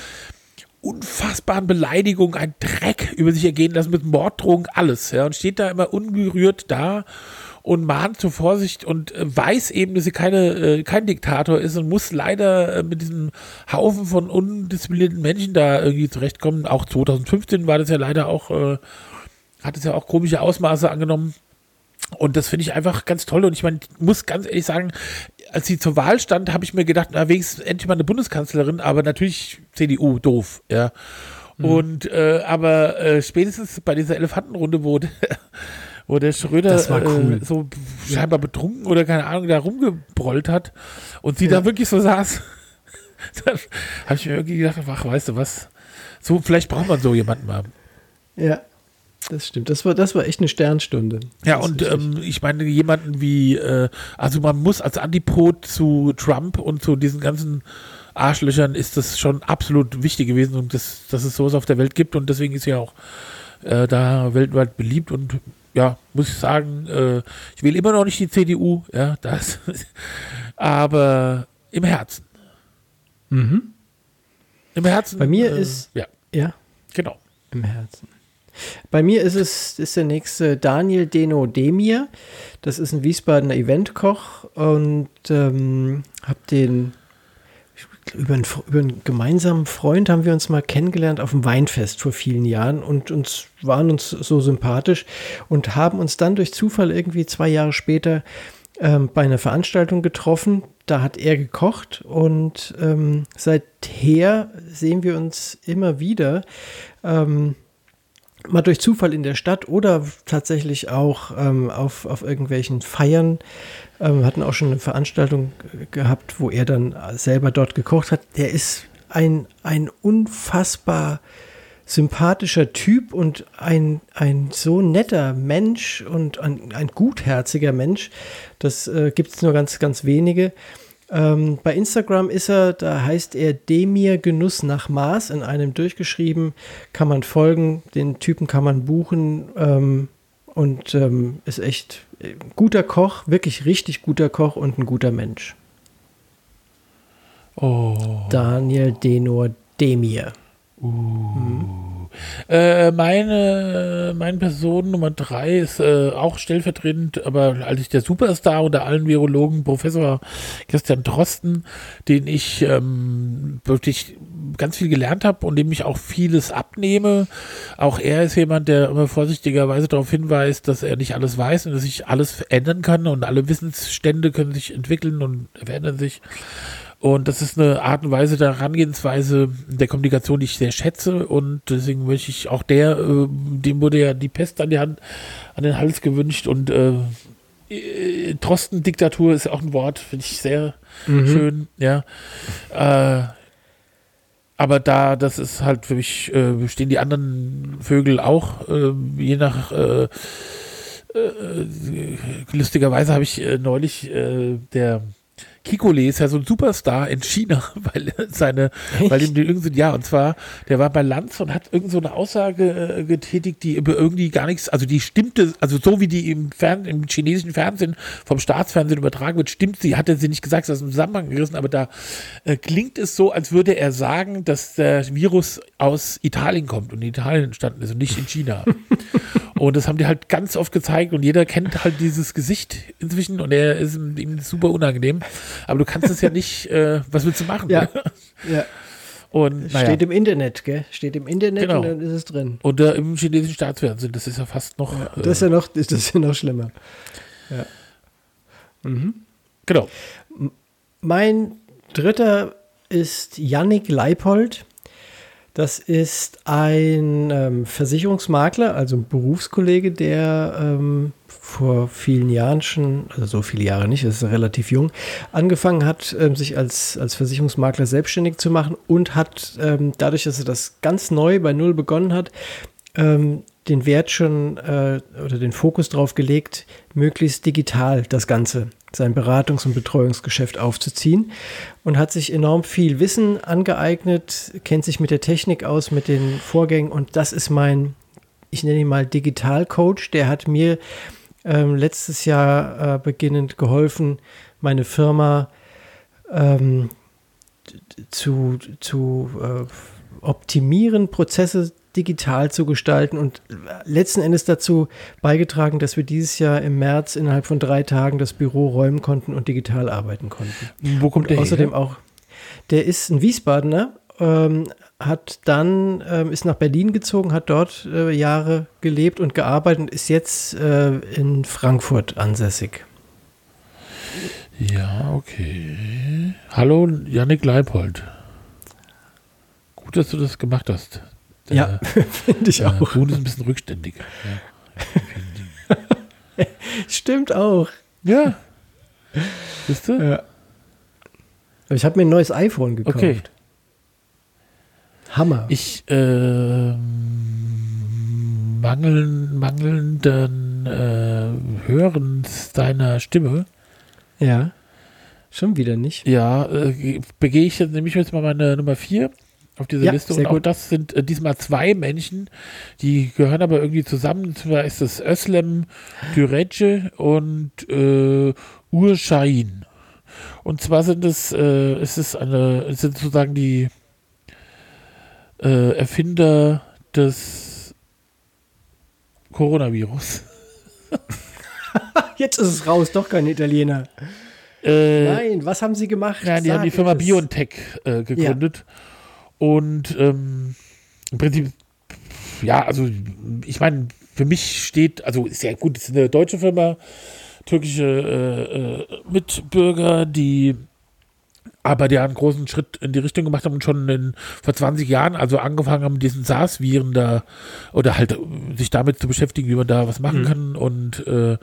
unfassbaren Beleidigungen, ein Dreck über sich ergehen lassen mit Morddrohungen, alles. Ja, und steht da immer ungerührt da und mahnt zur Vorsicht und äh, weiß eben, dass sie keine, äh, kein Diktator ist und muss leider äh, mit diesem Haufen von undisziplinierten Menschen da irgendwie zurechtkommen. Auch 2015 war das ja leider auch, äh, hat es ja auch komische Ausmaße angenommen. Und das finde ich einfach ganz toll. Und ich meine, ich muss ganz ehrlich sagen, als sie zur Wahl stand, habe ich mir gedacht, na, wenigstens endlich mal eine Bundeskanzlerin, aber natürlich CDU, doof, ja. Mhm. Und äh, aber äh, spätestens bei dieser Elefantenrunde, wo der, wo der Schröder cool. äh, so scheinbar betrunken oder keine Ahnung da rumgebrollt hat und sie ja. da wirklich so saß, dann habe ich mir irgendwie gedacht, ach, weißt du was, so vielleicht braucht man so jemanden mal. Ja. Das stimmt. Das war, das war echt eine Sternstunde. Ja, und ähm, ich meine, jemanden wie, äh, also man muss als Antipod zu Trump und zu diesen ganzen Arschlöchern ist das schon absolut wichtig gewesen und das, dass es sowas auf der Welt gibt und deswegen ist ja auch äh, da weltweit beliebt und ja, muss ich sagen, äh, ich will immer noch nicht die CDU, ja, das, aber im Herzen. Mhm. Im Herzen. Bei mir äh, ist, ja, ja, genau. Im Herzen. Bei mir ist es ist der nächste Daniel Deno Demir. Das ist ein Wiesbadener Eventkoch und ähm, habe den über einen, über einen gemeinsamen Freund haben wir uns mal kennengelernt auf dem Weinfest vor vielen Jahren und uns waren uns so sympathisch und haben uns dann durch Zufall irgendwie zwei Jahre später ähm, bei einer Veranstaltung getroffen. Da hat er gekocht und ähm, seither sehen wir uns immer wieder. Ähm, mal durch Zufall in der Stadt oder tatsächlich auch ähm, auf, auf irgendwelchen Feiern. Ähm, hatten auch schon eine Veranstaltung gehabt, wo er dann selber dort gekocht hat. Der ist ein, ein unfassbar sympathischer Typ und ein, ein so netter Mensch und ein, ein gutherziger Mensch. Das äh, gibt es nur ganz, ganz wenige. Ähm, bei Instagram ist er, da heißt er Demir Genuss nach Maß in einem durchgeschrieben, kann man folgen, den Typen kann man buchen ähm, und ähm, ist echt äh, guter Koch, wirklich richtig guter Koch und ein guter Mensch. Oh. Daniel Denor Demir. Uh. Mhm. Äh, meine, meine Person Nummer drei ist äh, auch stellvertretend, aber als der Superstar unter allen Virologen, Professor Christian Drosten, den ich ähm, wirklich ganz viel gelernt habe und dem ich auch vieles abnehme. Auch er ist jemand, der immer vorsichtigerweise darauf hinweist, dass er nicht alles weiß und dass sich alles ändern kann und alle Wissensstände können sich entwickeln und verändern sich. Und das ist eine Art und Weise der Herangehensweise der Kommunikation, die ich sehr schätze. Und deswegen möchte ich auch der, äh, dem wurde ja die Pest an die Hand, an den Hals gewünscht. Und äh, äh Trosten-Diktatur ist auch ein Wort, finde ich sehr mhm. schön, ja. Äh, aber da, das ist halt für mich, äh, stehen die anderen Vögel auch, äh, je nach äh, äh, lustigerweise habe ich äh, neulich äh, der Kikole ist ja so ein Superstar in China, weil seine, Echt? weil ihm die irgendwie, ja, und zwar, der war bei Lanz und hat irgend so eine Aussage äh, getätigt, die über irgendwie gar nichts, also die stimmte, also so wie die im Fern, im chinesischen Fernsehen vom Staatsfernsehen übertragen wird, stimmt sie, hat er sie nicht gesagt, das ist im Zusammenhang gerissen, aber da äh, klingt es so, als würde er sagen, dass der Virus aus Italien kommt und in Italien entstanden ist und nicht in China. und das haben die halt ganz oft gezeigt und jeder kennt halt dieses Gesicht inzwischen und er ist ihm super unangenehm aber du kannst es ja nicht, äh, was willst du machen? Ja. ja. Und, naja. Steht im Internet, gell? Steht im Internet genau. und dann ist es drin. Äh, im chinesischen Staatsfernsehen, das ist ja fast noch. Ja, das, ist ja noch das ist ja noch schlimmer. Ja. Mhm. Genau. Mein dritter ist Yannick Leipold. Das ist ein ähm, Versicherungsmakler, also ein Berufskollege, der ähm, vor vielen Jahren schon, also so viele Jahre nicht, ist relativ jung, angefangen hat, ähm, sich als, als Versicherungsmakler selbstständig zu machen und hat ähm, dadurch, dass er das ganz neu bei Null begonnen hat, ähm, den Wert schon äh, oder den Fokus darauf gelegt, möglichst digital das Ganze, sein Beratungs- und Betreuungsgeschäft aufzuziehen und hat sich enorm viel Wissen angeeignet, kennt sich mit der Technik aus, mit den Vorgängen und das ist mein, ich nenne ihn mal Digital-Coach, der hat mir ähm, letztes Jahr äh, beginnend geholfen, meine Firma ähm, zu, zu äh, optimieren, Prozesse digital zu gestalten und letzten Endes dazu beigetragen, dass wir dieses Jahr im März innerhalb von drei Tagen das Büro räumen konnten und digital arbeiten konnten. Wo kommt der Außerdem her? auch, der ist ein Wiesbadener, ähm, hat dann, ähm, ist nach Berlin gezogen, hat dort äh, Jahre gelebt und gearbeitet und ist jetzt äh, in Frankfurt ansässig. Ja, okay. Hallo, Yannick Leipold. Gut, dass du das gemacht hast. Der, Ja, finde ich auch. Boone ist ein bisschen rückständig. Ja. Stimmt auch. ja. Siehst du? Ja. Aber Ich habe mir ein neues iPhone gekauft. Okay. Hammer. Ich ähm, mangeln, mangelnden äh, Hörens deiner Stimme, ja. Schon wieder nicht. ja, äh, begehe ich jetzt nämlich jetzt mal meine Nummer 4 auf diese Ja, Liste. Und auch gut. das sind äh, diesmal zwei Menschen, die gehören aber irgendwie zusammen. Und zwar ist es Özlem Dürece und äh, Ur Şahin. Und zwar sind es, äh, es ist eine, es sind sozusagen die äh, Erfinder des Coronavirus. Jetzt ist es raus, doch kein Italiener. Äh, Nein, was haben sie gemacht? Nein, die haben die Firma es. BioNTech äh, gegründet. Und ähm, im Prinzip, ja, also ich meine, für mich steht, also ist ja gut, es ist eine deutsche Firma, türkische äh, äh, Mitbürger, die aber die einen großen Schritt in die Richtung gemacht haben und schon in, vor 20 Jahren, also angefangen haben, diesen SARS-Viren da oder halt äh, sich damit zu beschäftigen, wie man da was machen kann. Und äh,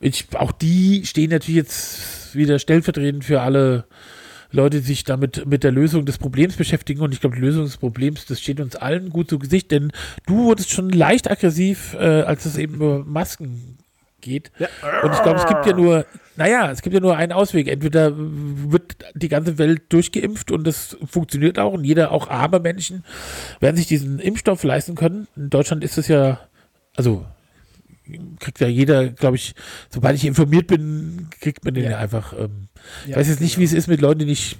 ich, auch die stehen natürlich jetzt wieder stellvertretend für alle Leute, die sich damit mit der Lösung des Problems beschäftigen. Und ich glaube, die Lösung des Problems, das steht uns allen gut zu Gesicht, denn du wurdest schon leicht aggressiv, äh, als es eben über Masken geht. Und ich glaube, es gibt ja nur, naja, es gibt ja nur einen Ausweg. Entweder wird die ganze Welt durchgeimpft und das funktioniert auch und jeder, auch arme Menschen, werden sich diesen Impfstoff leisten können. In Deutschland ist es ja, also kriegt ja jeder, glaube ich, sobald ich informiert bin, kriegt man den ja, Ja. einfach. Ähm, ich Ja, weiß jetzt nicht, wie es ist mit Leuten, die nicht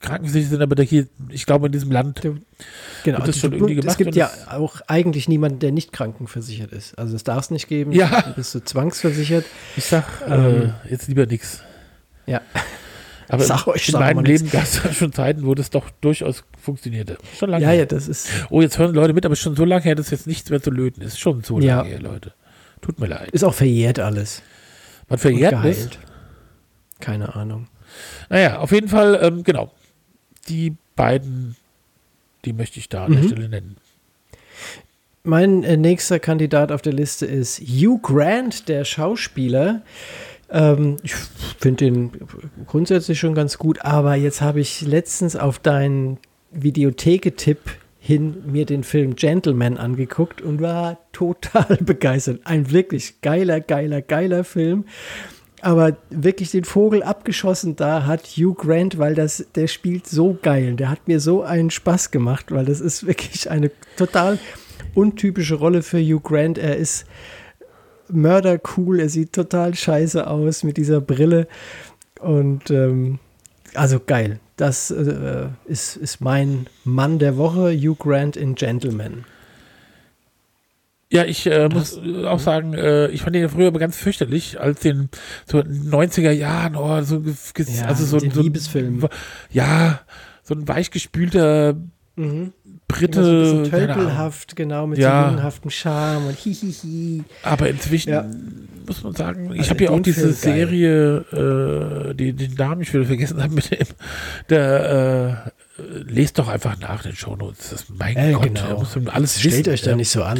krankenversichert sind, aber da hier, ich glaube, in diesem Land Du- Genau, Wird das du- schon du- irgendwie es gemacht gibt und ja es- auch eigentlich niemanden, der nicht krankenversichert ist. Also das darf es nicht geben. Ja. Du bist so zwangsversichert. Ich sag Ähm, äh, jetzt lieber nichts. Ja. Aber Sag euch, in sag meinem Leben gab es schon Zeiten, wo das doch durchaus funktionierte. Schon lange. Ja, her. ja, das ist. Oh, jetzt hören Leute mit, aber schon so lange her, dass jetzt nichts mehr zu löten ist. Schon so Ja. lange her, Leute. Tut mir leid. Ist auch verjährt alles. Man verjährt geheilt. Keine Ahnung. Naja, auf jeden Fall, ähm, genau. Die beiden, die möchte ich da an der Mhm. Stelle nennen. Mein äh, nächster Kandidat auf der Liste ist Hugh Grant, der Schauspieler. Ähm, ich finde den grundsätzlich schon ganz gut, aber jetzt habe ich letztens auf deinen Videotheke-Tipp hin mir den Film Gentleman angeguckt und war total begeistert. Ein wirklich geiler, geiler, geiler Film. Aber wirklich den Vogel abgeschossen da hat Hugh Grant, weil das, der spielt so geil. Der hat mir so einen Spaß gemacht, weil das ist wirklich eine total untypische Rolle für Hugh Grant. Er ist mördercool, er sieht total scheiße aus mit dieser Brille. Und ähm, also geil. Das äh, ist, ist mein Mann der Woche, Hugh Grant in Gentleman. Ja, ich äh, muss äh, auch sagen, äh, ich fand den früher aber ganz fürchterlich, als den so in den 90er Jahren, oh, so, Ja, also so, so Liebesfilmen. Ja, so ein weichgespülter Mhm. Brite, Immer so ein bisschen tölpelhaft, genau, mit Ja. so jungenhaftem Charme und hihihi. Aber inzwischen Ja. muss man sagen, ich Also habe ja auch diese Film. Serie, äh, die, den Namen ich wieder vergessen habe, mit dem, der, äh, lest doch einfach nach den Shownotes. Das, mein Äh, Gott, genau. muss alles Stellt wissen. euch da Ja. nicht so an.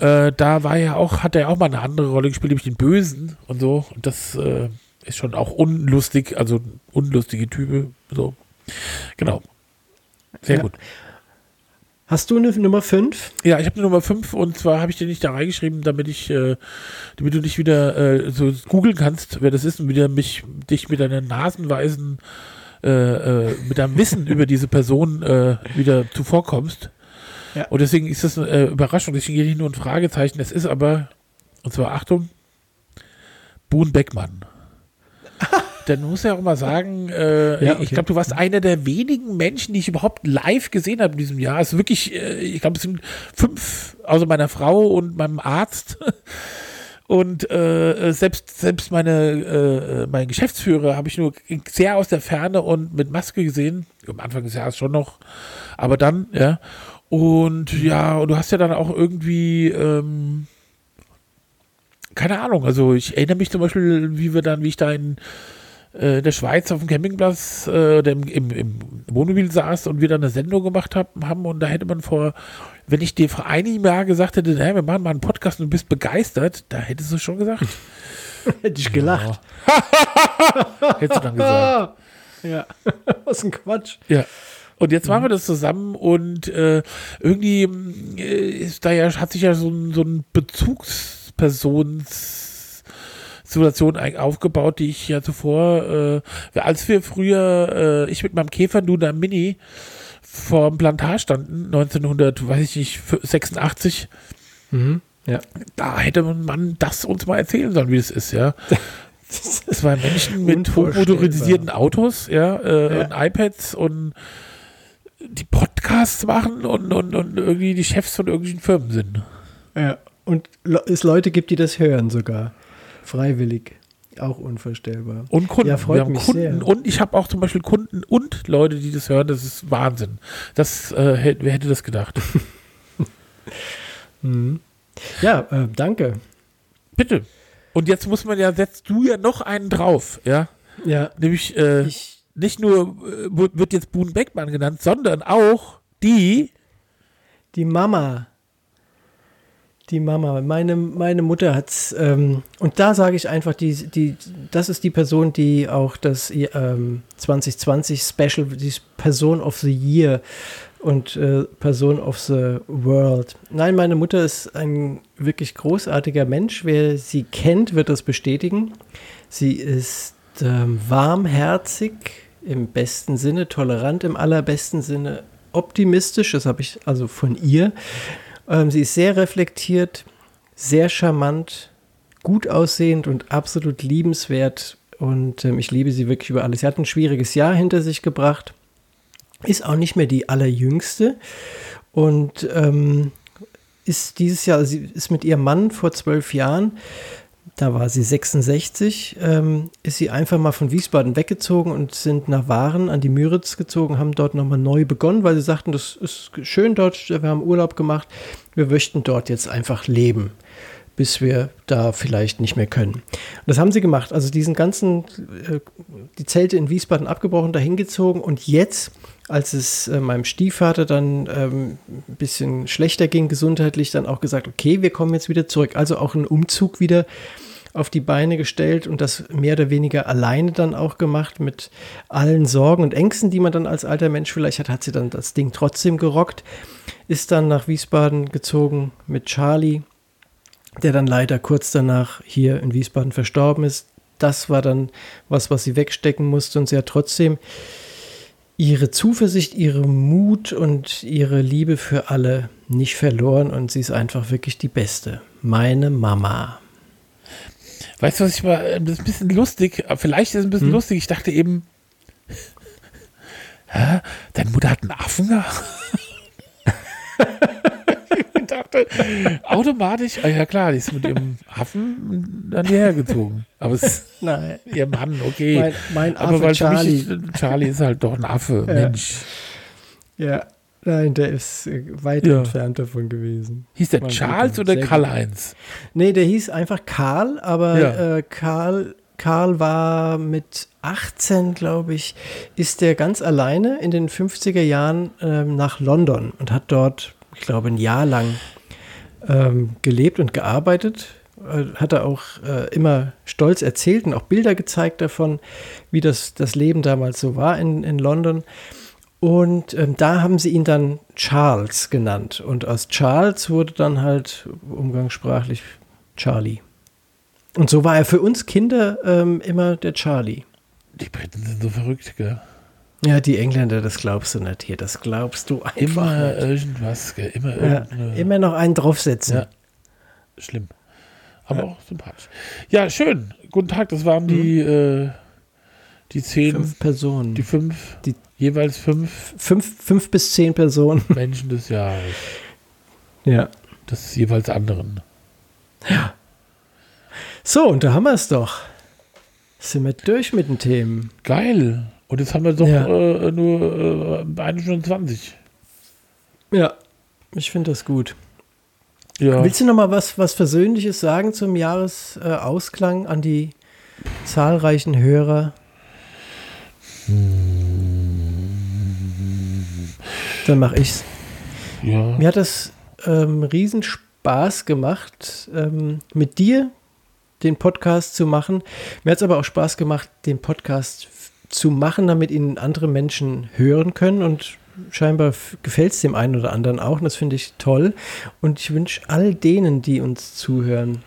Äh, da war ja auch, hat er auch mal eine andere Rolle gespielt, nämlich den Bösen und so. Und das äh, ist schon auch unlustig, also unlustige Type. So. Genau. Sehr Ja. gut. Hast du eine Nummer 5? Ja, ich habe eine Nummer 5 und zwar habe ich dir nicht da reingeschrieben, damit ich, äh, damit du nicht wieder äh, so googeln kannst, wer das ist und wieder mich, dich mit deiner nasenweisen, äh, äh, mit deinem Wissen über diese Person äh, wieder zuvorkommst. Ja. Und deswegen ist das eine äh, Überraschung, deswegen hier nicht nur ein Fragezeichen, es ist aber, und zwar Achtung, Boone Beckmann. dann muss ja auch mal sagen, äh, Ja, ich okay. glaube, du warst einer der wenigen Menschen, die ich überhaupt live gesehen habe in diesem Jahr. Also wirklich, äh, ich glaube, es sind fünf, außer meiner Frau und meinem Arzt. Und äh, selbst, selbst meine, äh, mein Geschäftsführer habe ich nur sehr aus der Ferne und mit Maske gesehen. Am Anfang des Jahres schon noch. Aber dann, ja. Und ja, und du hast ja dann auch irgendwie, ähm, keine Ahnung, also ich erinnere mich zum Beispiel, wie wir dann, wie ich da in äh, der Schweiz auf dem Campingplatz äh, oder im, im, im Wohnmobil saß und wir dann eine Sendung gemacht hab, haben und da hätte man vor, wenn ich dir vor einigem Jahr gesagt hätte, naja, wir machen mal einen Podcast und du bist begeistert, da hättest du schon gesagt. Hätte ich gelacht. Hättest du dann gesagt. Ja. Was ein Quatsch. Ja. Und jetzt machen wir das zusammen und äh, irgendwie äh, ist da ja, hat sich ja so ein, so ein Bezugspersons-Situation eig- aufgebaut, die ich ja zuvor, äh, als wir früher, äh, ich mit meinem Käfer, du da Mini, vor dem Plantar standen, 1900, weiß ich nicht, 86, Ja. da hätte man das uns mal erzählen sollen, wie das ist, ja. Zwei Menschen mit hochmotorisierten Autos, ja, äh, Ja. und iPads und die Podcasts machen und, und, und irgendwie die Chefs von irgendwelchen Firmen sind. ja. Und es Leute gibt, die das hören sogar. Freiwillig. Auch unvorstellbar. Und Kunden. Ja, freut Wir haben mich Kunden sehr. und ich habe auch zum Beispiel Kunden und Leute, die das hören. Das ist Wahnsinn. Das, äh, wer hätte das gedacht? Ja, äh, danke. Bitte. Und jetzt muss man ja, setzt du ja noch einen drauf, ja. Ja. Nämlich äh, Ich, nicht nur äh, wird wird jetzt Boone Beckmann genannt, sondern auch die. die Mama. Die Mama. Meine, meine Mutter hat's, ähm, und da sage ich einfach, die, die, das ist die Person, die auch das ähm, 2020 Special, die Person of the Year und äh, Person of the World. Nein, meine Mutter ist ein wirklich großartiger Mensch. Wer sie kennt, wird das bestätigen. Sie ist ähm, warmherzig im besten Sinne, tolerant im allerbesten Sinne, optimistisch, das habe ich also von ihr. Ähm, sie ist sehr reflektiert, sehr charmant, gut aussehend und absolut liebenswert. Und ähm, ich liebe sie wirklich über alles. Sie hat ein schwieriges Jahr hinter sich gebracht, ist auch nicht mehr die allerjüngste und ähm, ist dieses Jahr, also sie ist mit ihrem Mann vor zwölf Jahren, da war sie 66, ähm, ist sie einfach mal von Wiesbaden weggezogen und sind nach Waren an die Müritz gezogen, haben dort nochmal neu begonnen, weil sie sagten, das ist schön dort, wir haben Urlaub gemacht, wir möchten dort jetzt einfach leben, bis wir da vielleicht nicht mehr können. Und das haben sie gemacht, also diesen ganzen, äh, die Zelte in Wiesbaden abgebrochen, dahin gezogen und jetzt, als es äh, meinem Stiefvater dann ähm, ein bisschen schlechter ging gesundheitlich, dann auch gesagt, okay, wir kommen jetzt wieder zurück. Also auch einen Umzug wieder auf die Beine gestellt und das mehr oder weniger alleine dann auch gemacht mit allen Sorgen und Ängsten, die man dann als alter Mensch vielleicht hat, hat sie dann das Ding trotzdem gerockt, ist dann nach Wiesbaden gezogen mit Charlie, der dann leider kurz danach hier in Wiesbaden verstorben ist. Das war dann was, was sie wegstecken musste und sie hat trotzdem ihre Zuversicht, ihre Mut und ihre Liebe für alle nicht verloren und sie ist einfach wirklich die Beste. Meine Mama. Weißt du, was ich mal, äh, das ist ein bisschen lustig, aber vielleicht ist es ein bisschen lustig. Ich dachte eben, hä, deine Mutter hat einen Affen gehabt? ich dachte, automatisch, ah, ja klar, die ist mit ihrem Affen dann hierher gezogen. Aber es ist Nein. ihr Mann, okay. Mein, mein aber Affe weil Charlie. Mich Charlie ist halt doch ein Affe, Mensch. Ja, nein, der ist äh, weit Ja. entfernt davon gewesen. Hieß der Mein Charles oder Karl-Heinz? Nee, der hieß einfach Karl, aber Ja. äh, Karl, Karl war mit 18, glaube ich, ist der ganz alleine in den 50er Jahren ähm, nach London und hat dort, ich glaube, ein Jahr lang ähm, gelebt und gearbeitet. Äh, Hat er auch äh, immer stolz erzählt und auch Bilder gezeigt davon, wie das, das Leben damals so war in, in London. Und ähm, da haben sie ihn dann Charles genannt. Und aus Charles wurde dann halt umgangssprachlich Charlie. Und so war er für uns Kinder ähm, immer der Charlie. Die Briten sind so verrückt, gell? Ja, die Engländer, das glaubst du nicht hier. Das glaubst du einfach Immer nicht. irgendwas, gell? Immer Ja, immer noch einen draufsetzen. Ja. Schlimm. Aber auch sympathisch. Ja, schön. Guten Tag, das waren die, äh, Die zehn, Fünf Personen. die fünf, Die- jeweils fünf fünf, fünf bis zehn Personen. Menschen des Jahres. Ja. Des jeweils anderen. So, und da haben wir es doch. Sind wir durch mit den Themen. Geil. Und jetzt haben wir doch Ja. äh, nur äh, eine Stunde 20. Ja. Ich finde das gut. Ja. Willst du noch mal was, was Versöhnliches sagen zum Jahresausklang äh, Ausklang an die zahlreichen Hörer? Dann mache ich's. ja. Mir hat das ähm, riesen Spaß gemacht, ähm, mit dir den Podcast zu machen. Mir hat es aber auch Spaß gemacht, den Podcast zu machen, damit ihn andere Menschen hören können. Und scheinbar gefällt es dem einen oder anderen auch. Und das finde ich toll. Und ich wünsche all denen, die uns zuhören,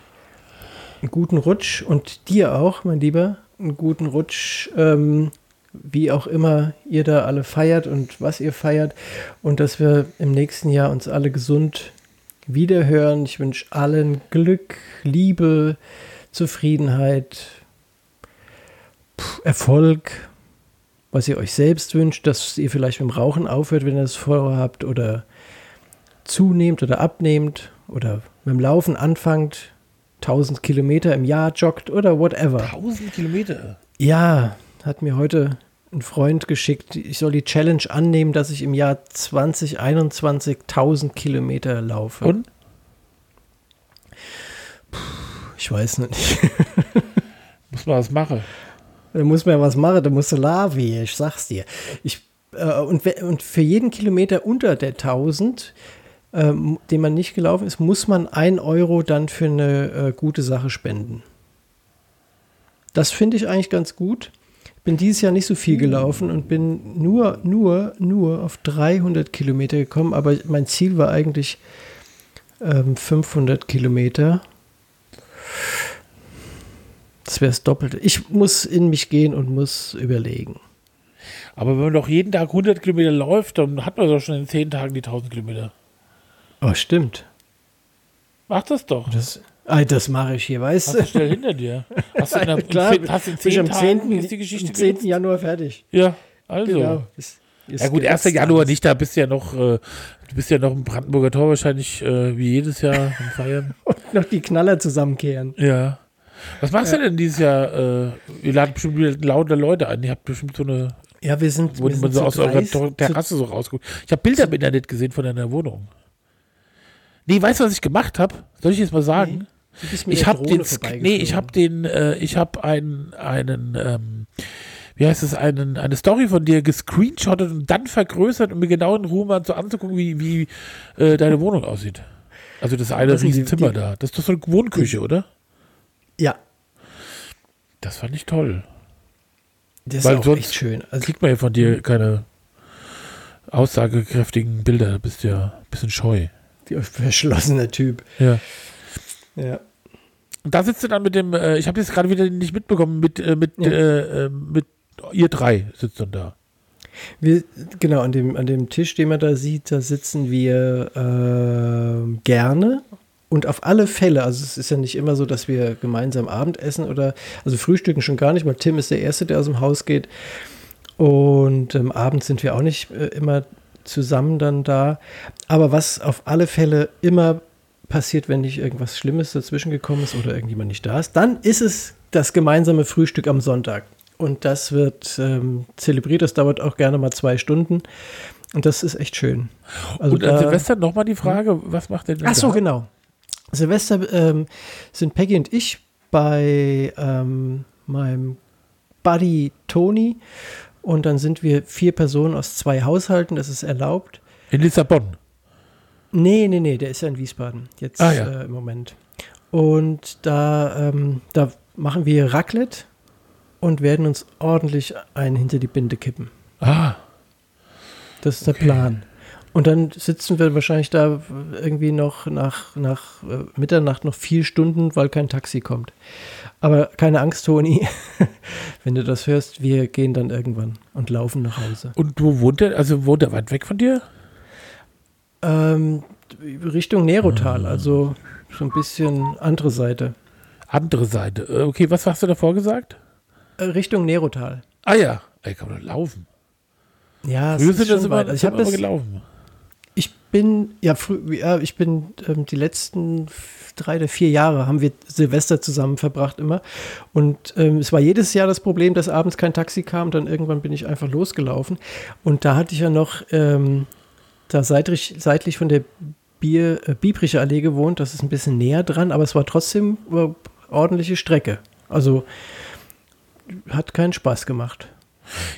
einen guten Rutsch und dir auch, mein Lieber, einen guten Rutsch. Ähm, wie auch immer ihr da alle feiert und was ihr feiert und dass wir im nächsten Jahr uns alle gesund wiederhören. Ich wünsche allen Glück, Liebe, Zufriedenheit, Erfolg, was ihr euch selbst wünscht, dass ihr vielleicht mit dem Rauchen aufhört, wenn ihr das vorhabt oder zunehmt oder abnehmt oder mit dem Laufen anfangt, 1000 Kilometer im Jahr joggt oder whatever. 1000 Kilometer. Ja, hat mir heute ein Freund geschickt. Ich soll die Challenge annehmen, dass ich im Jahr 2021 1000 Kilometer laufe. Und? Ich weiß nicht. Muss man was machen. Da muss man ja was machen, da musst du Lavi, ich sag's dir. Ich, äh, und, und für jeden Kilometer unter der 1000, ähm, den man nicht gelaufen ist, muss man ein Euro dann für eine äh, gute Sache spenden. Das finde ich eigentlich ganz gut. Bin dieses Jahr nicht so viel gelaufen und bin nur, nur, nur auf 300 Kilometer gekommen, aber mein Ziel war eigentlich ähm, 500 Kilometer. Das wäre das Doppelte. Ich muss in mich gehen und muss überlegen. Aber wenn man doch jeden Tag 100 Kilometer läuft, dann hat man doch schon in 10 Tagen die 1000 Kilometer. Oh, stimmt. Mach das doch. Das, das mache ich hier, weißt Hast du schnell hinter dir. Hast du in, der, Klar, in, hast in 10 am Tagen 10. ist die Geschichte am 10. gelöst? Januar fertig. Ja, also. Genau. Ist, ist Ja gut, 1. geritzt Januar nicht, da bist du ja noch, äh, du bist ja noch im Brandenburger Tor wahrscheinlich äh, wie jedes Jahr am Feiern. Und noch die Knaller zusammenkehren. Ja. Was machst du denn dieses Jahr? Äh, ihr ladet bestimmt wieder laute Leute ein. Ihr habt bestimmt so eine, Ja, wir sind, wo wir man sind so aus eurer 30 Tor- Terrasse so rausguckt. Ich habe Bilder im Internet gesehen von deiner Wohnung. Nee, weißt du, was ich gemacht habe? Soll ich jetzt mal sagen? Mit ich habe den, nee, ich habe den, äh, ich habe einen, einen, ähm, wie heißt es, einen, eine Story von dir gescreenshottet und dann vergrößert, um mir genau in Ruhe mal so anzugucken, wie, wie äh, deine Wohnung aussieht. Also das eine Das die- Riesenzimmer die- da. Das ist doch so eine Wohnküche, oder? Ja, Das fand ich toll. das Weil ist auch echt schön. Also, Kriegt man ja von dir keine aussagekräftigen Bilder. Du bist ja ein bisschen scheu. die verschlossene Typ. Ja. Ja. Und da sitzt du dann mit dem, äh, ich habe jetzt gerade wieder nicht mitbekommen, mit, äh, mit, Ja. äh, äh, mit ihr drei sitzt dann da. Wir, genau, an dem, an dem Tisch, den man da sieht, da sitzen wir ähm, gerne. Und auf alle Fälle, also es ist ja nicht immer so, dass wir gemeinsam Abendessen oder, also frühstücken schon gar nicht, weil Tim ist der Erste, der aus dem Haus geht. Und ähm, abends sind wir auch nicht äh, immer zusammen dann da. Aber was auf alle Fälle immer passiert, wenn nicht irgendwas Schlimmes dazwischen gekommen ist oder irgendjemand nicht da ist, dann ist es das gemeinsame Frühstück am Sonntag. Und das wird ähm, zelebriert. Das dauert auch gerne mal zwei Stunden. Und das ist echt schön. Also Und an da- Silvester nochmal die Frage, was macht denn Ach so, da? genau. Silvester ähm, sind Peggy und ich bei ähm, meinem Buddy Tony. Und dann sind wir vier Personen aus zwei Haushalten. Das ist erlaubt. In Lissabon. Nee, nee, nee, der ist ja in Wiesbaden jetzt Ah, ja. äh, im Moment. Und da, ähm, da machen wir Raclette und werden uns ordentlich einen hinter die Binde kippen. Ah, Das ist der Plan. Und dann sitzen wir wahrscheinlich da irgendwie noch nach, nach äh, Mitternacht noch vier Stunden, weil kein Taxi kommt. Aber keine Angst, Toni. Wenn du das hörst, wir gehen dann irgendwann und laufen nach Hause. und wo wohnt er? Also wohnt er weit weg von dir? Ähm, Richtung Nerotal, also so ein bisschen andere Seite. Andere Seite. Äh, Okay, was hast du davor gesagt? Äh, Richtung Nerotal. Ah ja, ey, kann man doch laufen. Ja, Früher es sind ist das schon immer, weit. Also ich habe das, gelaufen. ich bin, ja, frü, ja ich bin ähm, die letzten drei oder vier Jahre haben wir Silvester zusammen verbracht immer. Und ähm, es war jedes Jahr das Problem, dass abends kein Taxi kam. Dann irgendwann bin ich einfach losgelaufen. Und da hatte ich ja noch ähm, da seitlich, seitlich von der Bier, äh, Biebricher Allee gewohnt. Das ist ein bisschen näher dran, aber es war trotzdem äh, ordentliche Strecke. Also hat keinen Spaß gemacht.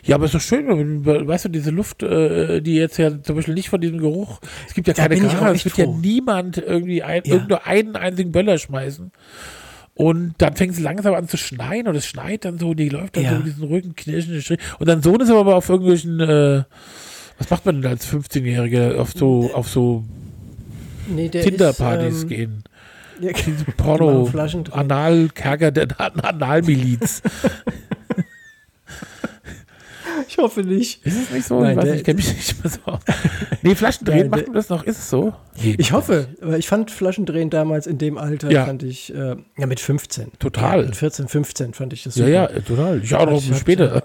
Ja, aber ist doch schön, weißt du, diese Luft, äh, die jetzt ja zum Beispiel nicht von diesem Geruch, es gibt ja Da keine Karre, es wird ja niemand irgendwie ein, Ja. nur einen einzigen Böller schmeißen. Und dann fängt es langsam an zu schneien und es schneit dann so, die läuft dann Ja. so mit diesen Rücken knirschenden Strich. Und dein Sohn ist aber auf irgendwelchen, äh, was macht man denn als 15-Jähriger auf so, auf so Nee, der Tinder-Partys ähm, gehen? Ja, Diese die Porno. Analkerker der Analmiliz. Ich hoffe nicht. Ist es nicht so? Nein, ich weiß der- nicht, ich kenne mich nicht mehr so aus. Nee, Flaschendrehen macht man das noch? Ist es so? Nee, Ich hoffe, aber ich fand Flaschendrehen damals in dem Alter, Ja. fand ich, äh, ja mit 15. Total. Ja, mit 14, 15 fand ich das Ja, super. ja, äh, total. Ich auch noch später.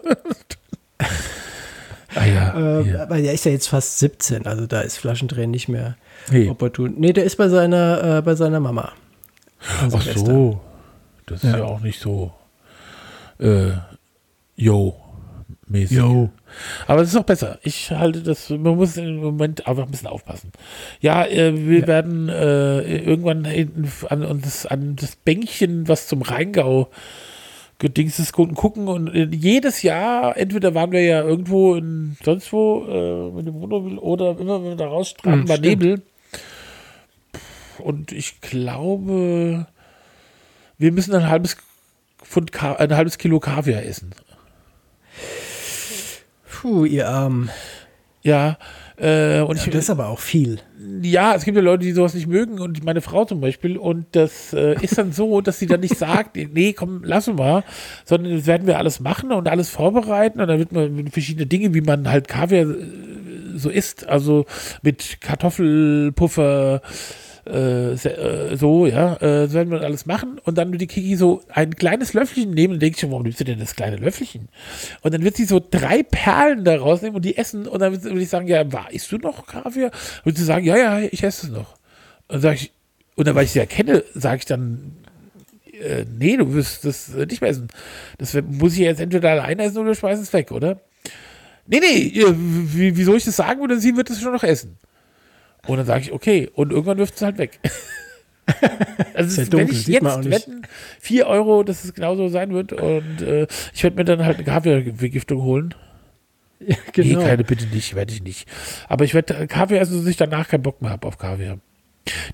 Ah ja. Äh, hier. Aber der ist ja jetzt fast 17, also da ist Flaschendrehen nicht mehr Nee. opportun. Nee, der ist bei seiner, äh, bei seiner Mama. Ach Silvester. so. Das ist Ja. ja auch nicht so. Äh, yo. Mäßig. Jo. Aber es ist auch besser. Ich halte das, man muss im Moment einfach ein bisschen aufpassen. Ja, äh, wir Ja. werden äh, irgendwann hinten an uns, an das Bänkchen, was zum Rheingau gedingstes Kunden gucken und äh, jedes Jahr, entweder waren wir ja irgendwo in sonst wo äh, mit dem Wohnmobil oder immer wenn wir da rausstraten, Hm, war stimmt. Nebel. Und ich glaube, wir müssen ein halbes Pfund, ein halbes Kilo Kaviar essen. Puh, ihr Arm. Ja, äh, und ich, Das ist aber auch viel. Ja, es gibt ja Leute, die sowas nicht mögen und meine Frau zum Beispiel. Und das äh, ist dann so, dass sie dann nicht sagt, nee, komm, lass mal, sondern das werden wir alles machen und alles vorbereiten und dann wird man verschiedene Dinge, wie man halt Kaviar äh, so isst, also mit Kartoffelpuffer, äh, äh, so, ja, äh, werden wir alles machen und dann wird die Kiki so ein kleines Löffelchen nehmen und denkt schon, warum nimmst du denn das kleine Löffelchen? Und dann wird sie so drei Perlen da rausnehmen und die essen und dann würde ich sagen, ja, war, isst du noch Kaviar? Und sie sagen, ja, ja, ich esse es noch. Und dann sag ich, und dann, weil ich sie ja kenne, sage ich dann, äh, nee, du wirst das äh, nicht mehr essen. Das muss ich jetzt entweder alleine essen oder du schmeißt es weg, oder? Nee, nee, wie, wieso ich das sagen würde, sie wird es schon noch essen. Und dann sage ich, okay, und irgendwann wirft es halt weg. also Ist wenn dunkel, ich jetzt wetten, 4 Euro, dass es genauso sein wird und äh, ich werde mir dann halt eine Kaviarvergiftung holen. Ja, genau. Nee, keine, bitte nicht, werde ich nicht. Aber ich werde Kaviar essen, dass ich danach keinen Bock mehr habe auf Kaviar.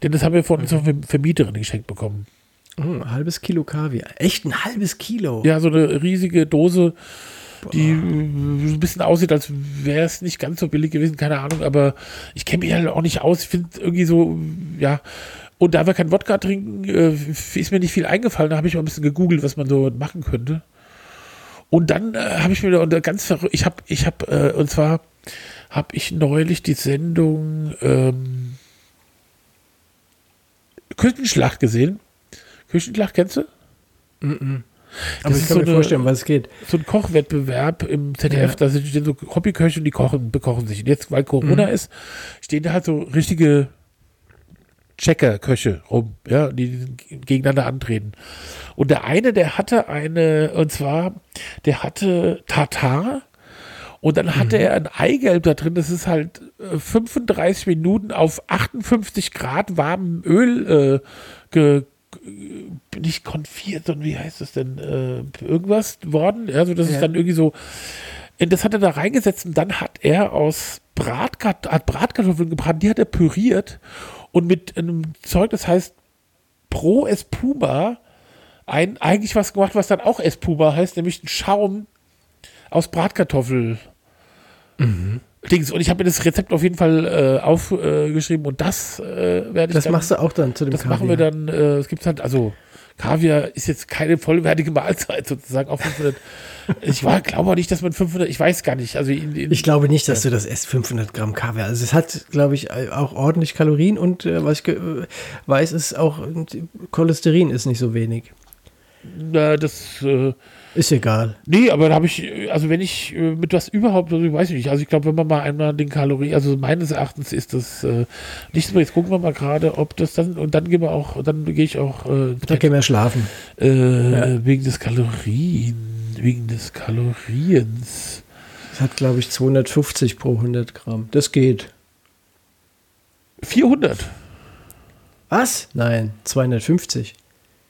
Denn das haben wir von unserer Vermieterin geschenkt bekommen. Hm, ein halbes Kilo Kaviar. Echt ein halbes Kilo? Ja, so eine riesige Dose, die äh, so ein bisschen aussieht, als wäre es nicht ganz so billig gewesen, keine Ahnung, aber ich kenne mich halt auch nicht aus. Ich finde irgendwie so, ja. Und da wir kein Wodka trinken, äh, ist mir nicht viel eingefallen. Da habe ich mal ein bisschen gegoogelt, was man so machen könnte. Und dann äh, habe ich mir unter ganz verrückt, ich habe, ich habe, äh, und zwar habe ich neulich die Sendung ähm, Küchenschlacht gesehen. Küchenschlacht kennst du? Aber Das ich ist kann so mir vorstellen, was es geht. so ein Kochwettbewerb im ZDF, Ja. da sind stehen so Hobbyköche und die kochen, bekochen sich. Und jetzt, weil Corona Mhm. ist, stehen da halt so richtige Checker-Köche rum, ja, die gegeneinander antreten. Und der eine, der hatte eine, und zwar, der hatte Tartar und dann hatte er ein Eigelb da drin, das ist halt äh, 35 Minuten auf 58 Grad warmem Öl äh, ge- nicht konfiert, sondern wie heißt das denn? Äh, irgendwas worden. Also das Ja. ist dann irgendwie so. Und das hat er da reingesetzt und dann hat er aus Bratkat hat Bratkartoffeln gebraten, die hat er püriert und mit einem Zeug, das heißt Pro Espuma, ein, eigentlich was gemacht, was dann auch Espuma heißt, nämlich ein Schaum aus Bratkartoffel. Dings. Und ich habe mir das Rezept auf jeden Fall äh, aufgeschrieben und das äh, werde ich Das dann, machst du auch dann zu dem das Kaviar. machen wir dann, äh, es gibt halt, also Kaviar ist jetzt keine vollwertige Mahlzeit sozusagen, auch 500. ich war, glaube auch nicht, dass man 500, ich weiß gar nicht, also in, in, Ich glaube nicht, dass du das esst, 500 Gramm Kaviar. Also es hat, glaube ich, auch ordentlich Kalorien und äh, was ich äh, weiß, ist auch, Cholesterin ist nicht so wenig. Na, das, äh, Ist egal. nee, aber da habe ich, also wenn ich äh, mit was überhaupt, also ich weiß nicht, also ich glaube, wenn man mal einmal den Kalorien, also meines Erachtens ist das äh, nicht so, jetzt gucken wir mal gerade, ob das dann, und dann gehen wir auch, dann gehe ich auch äh, ins Da Bett. gehen wir schlafen. äh, wegen des Kalorien, wegen des Kaloriens. Das hat, glaube ich, 250 pro 100 Gramm. Das geht. 400. Was? Nein, 250.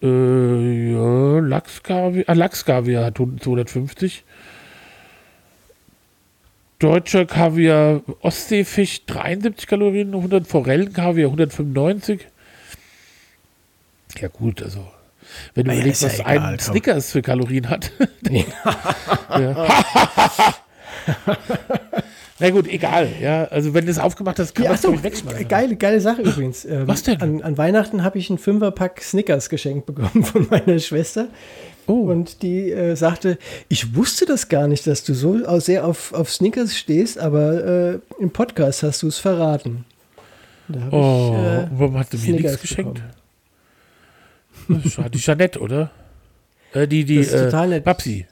Äh, ja, Lachskaviar, ah, Lachskaviar hat 250. Deutscher Kaviar, Ostseefisch 73 Kalorien, 100 Forellenkaviar 195. Ja gut, also wenn du Ah ja, überlegst, ja was egal, ein komm. Snickers für Kalorien hat. ja. Na gut, egal. Ja, also wenn du es aufgemacht hast, kann Ja, man es ich wegschmeißen. geile, geile Sache übrigens. Ähm, Was denn? An, an Weihnachten habe ich einen Fünferpack Snickers geschenkt bekommen von meiner Schwester. Oh. Und die äh, sagte, ich wusste das gar nicht, dass du so sehr auf, auf Snickers stehst, aber äh, im Podcast hast du es verraten. Oh, ich, äh, warum hast du mir Snickers nichts geschenkt? bekommen. Das schade. Die Jeanette, oder? Äh, die, die, Das ist äh, total nett. Babsi.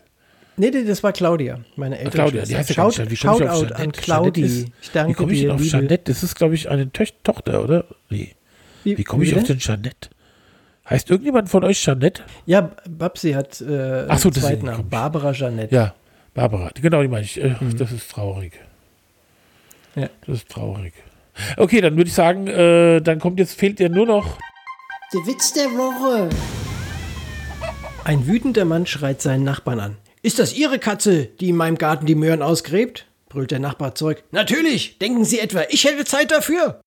Nee, nee, das war Claudia, meine Eltern. Claudia, die heißt ja Shout. Wie ich auf Shoutout Jeanette? an Claudi. ist- Ich Wie danke komme ich denn auf liebe. Jeanette? Das ist, glaube ich, eine Töch Tochter, oder? Nee. Wie komme ich bitte? auf den Jeanette? Heißt irgendjemand von euch Jeanette? Ja, Babsi hat äh, Ach so, einen zweiten Namen. Barbara Jeanette. Ja, Barbara. Genau, die meine ich. Äh, Mhm. Das ist traurig. Ja. Das ist traurig. Okay, dann würde ich sagen, äh, dann kommt jetzt, fehlt dir nur noch. Der Witz der Woche. Ein wütender Mann schreit seinen Nachbarn an. Ist das Ihre Katze, die in meinem Garten die Möhren ausgräbt? brüllt der Nachbar zurück. Natürlich! Denken Sie etwa, ich hätte Zeit dafür?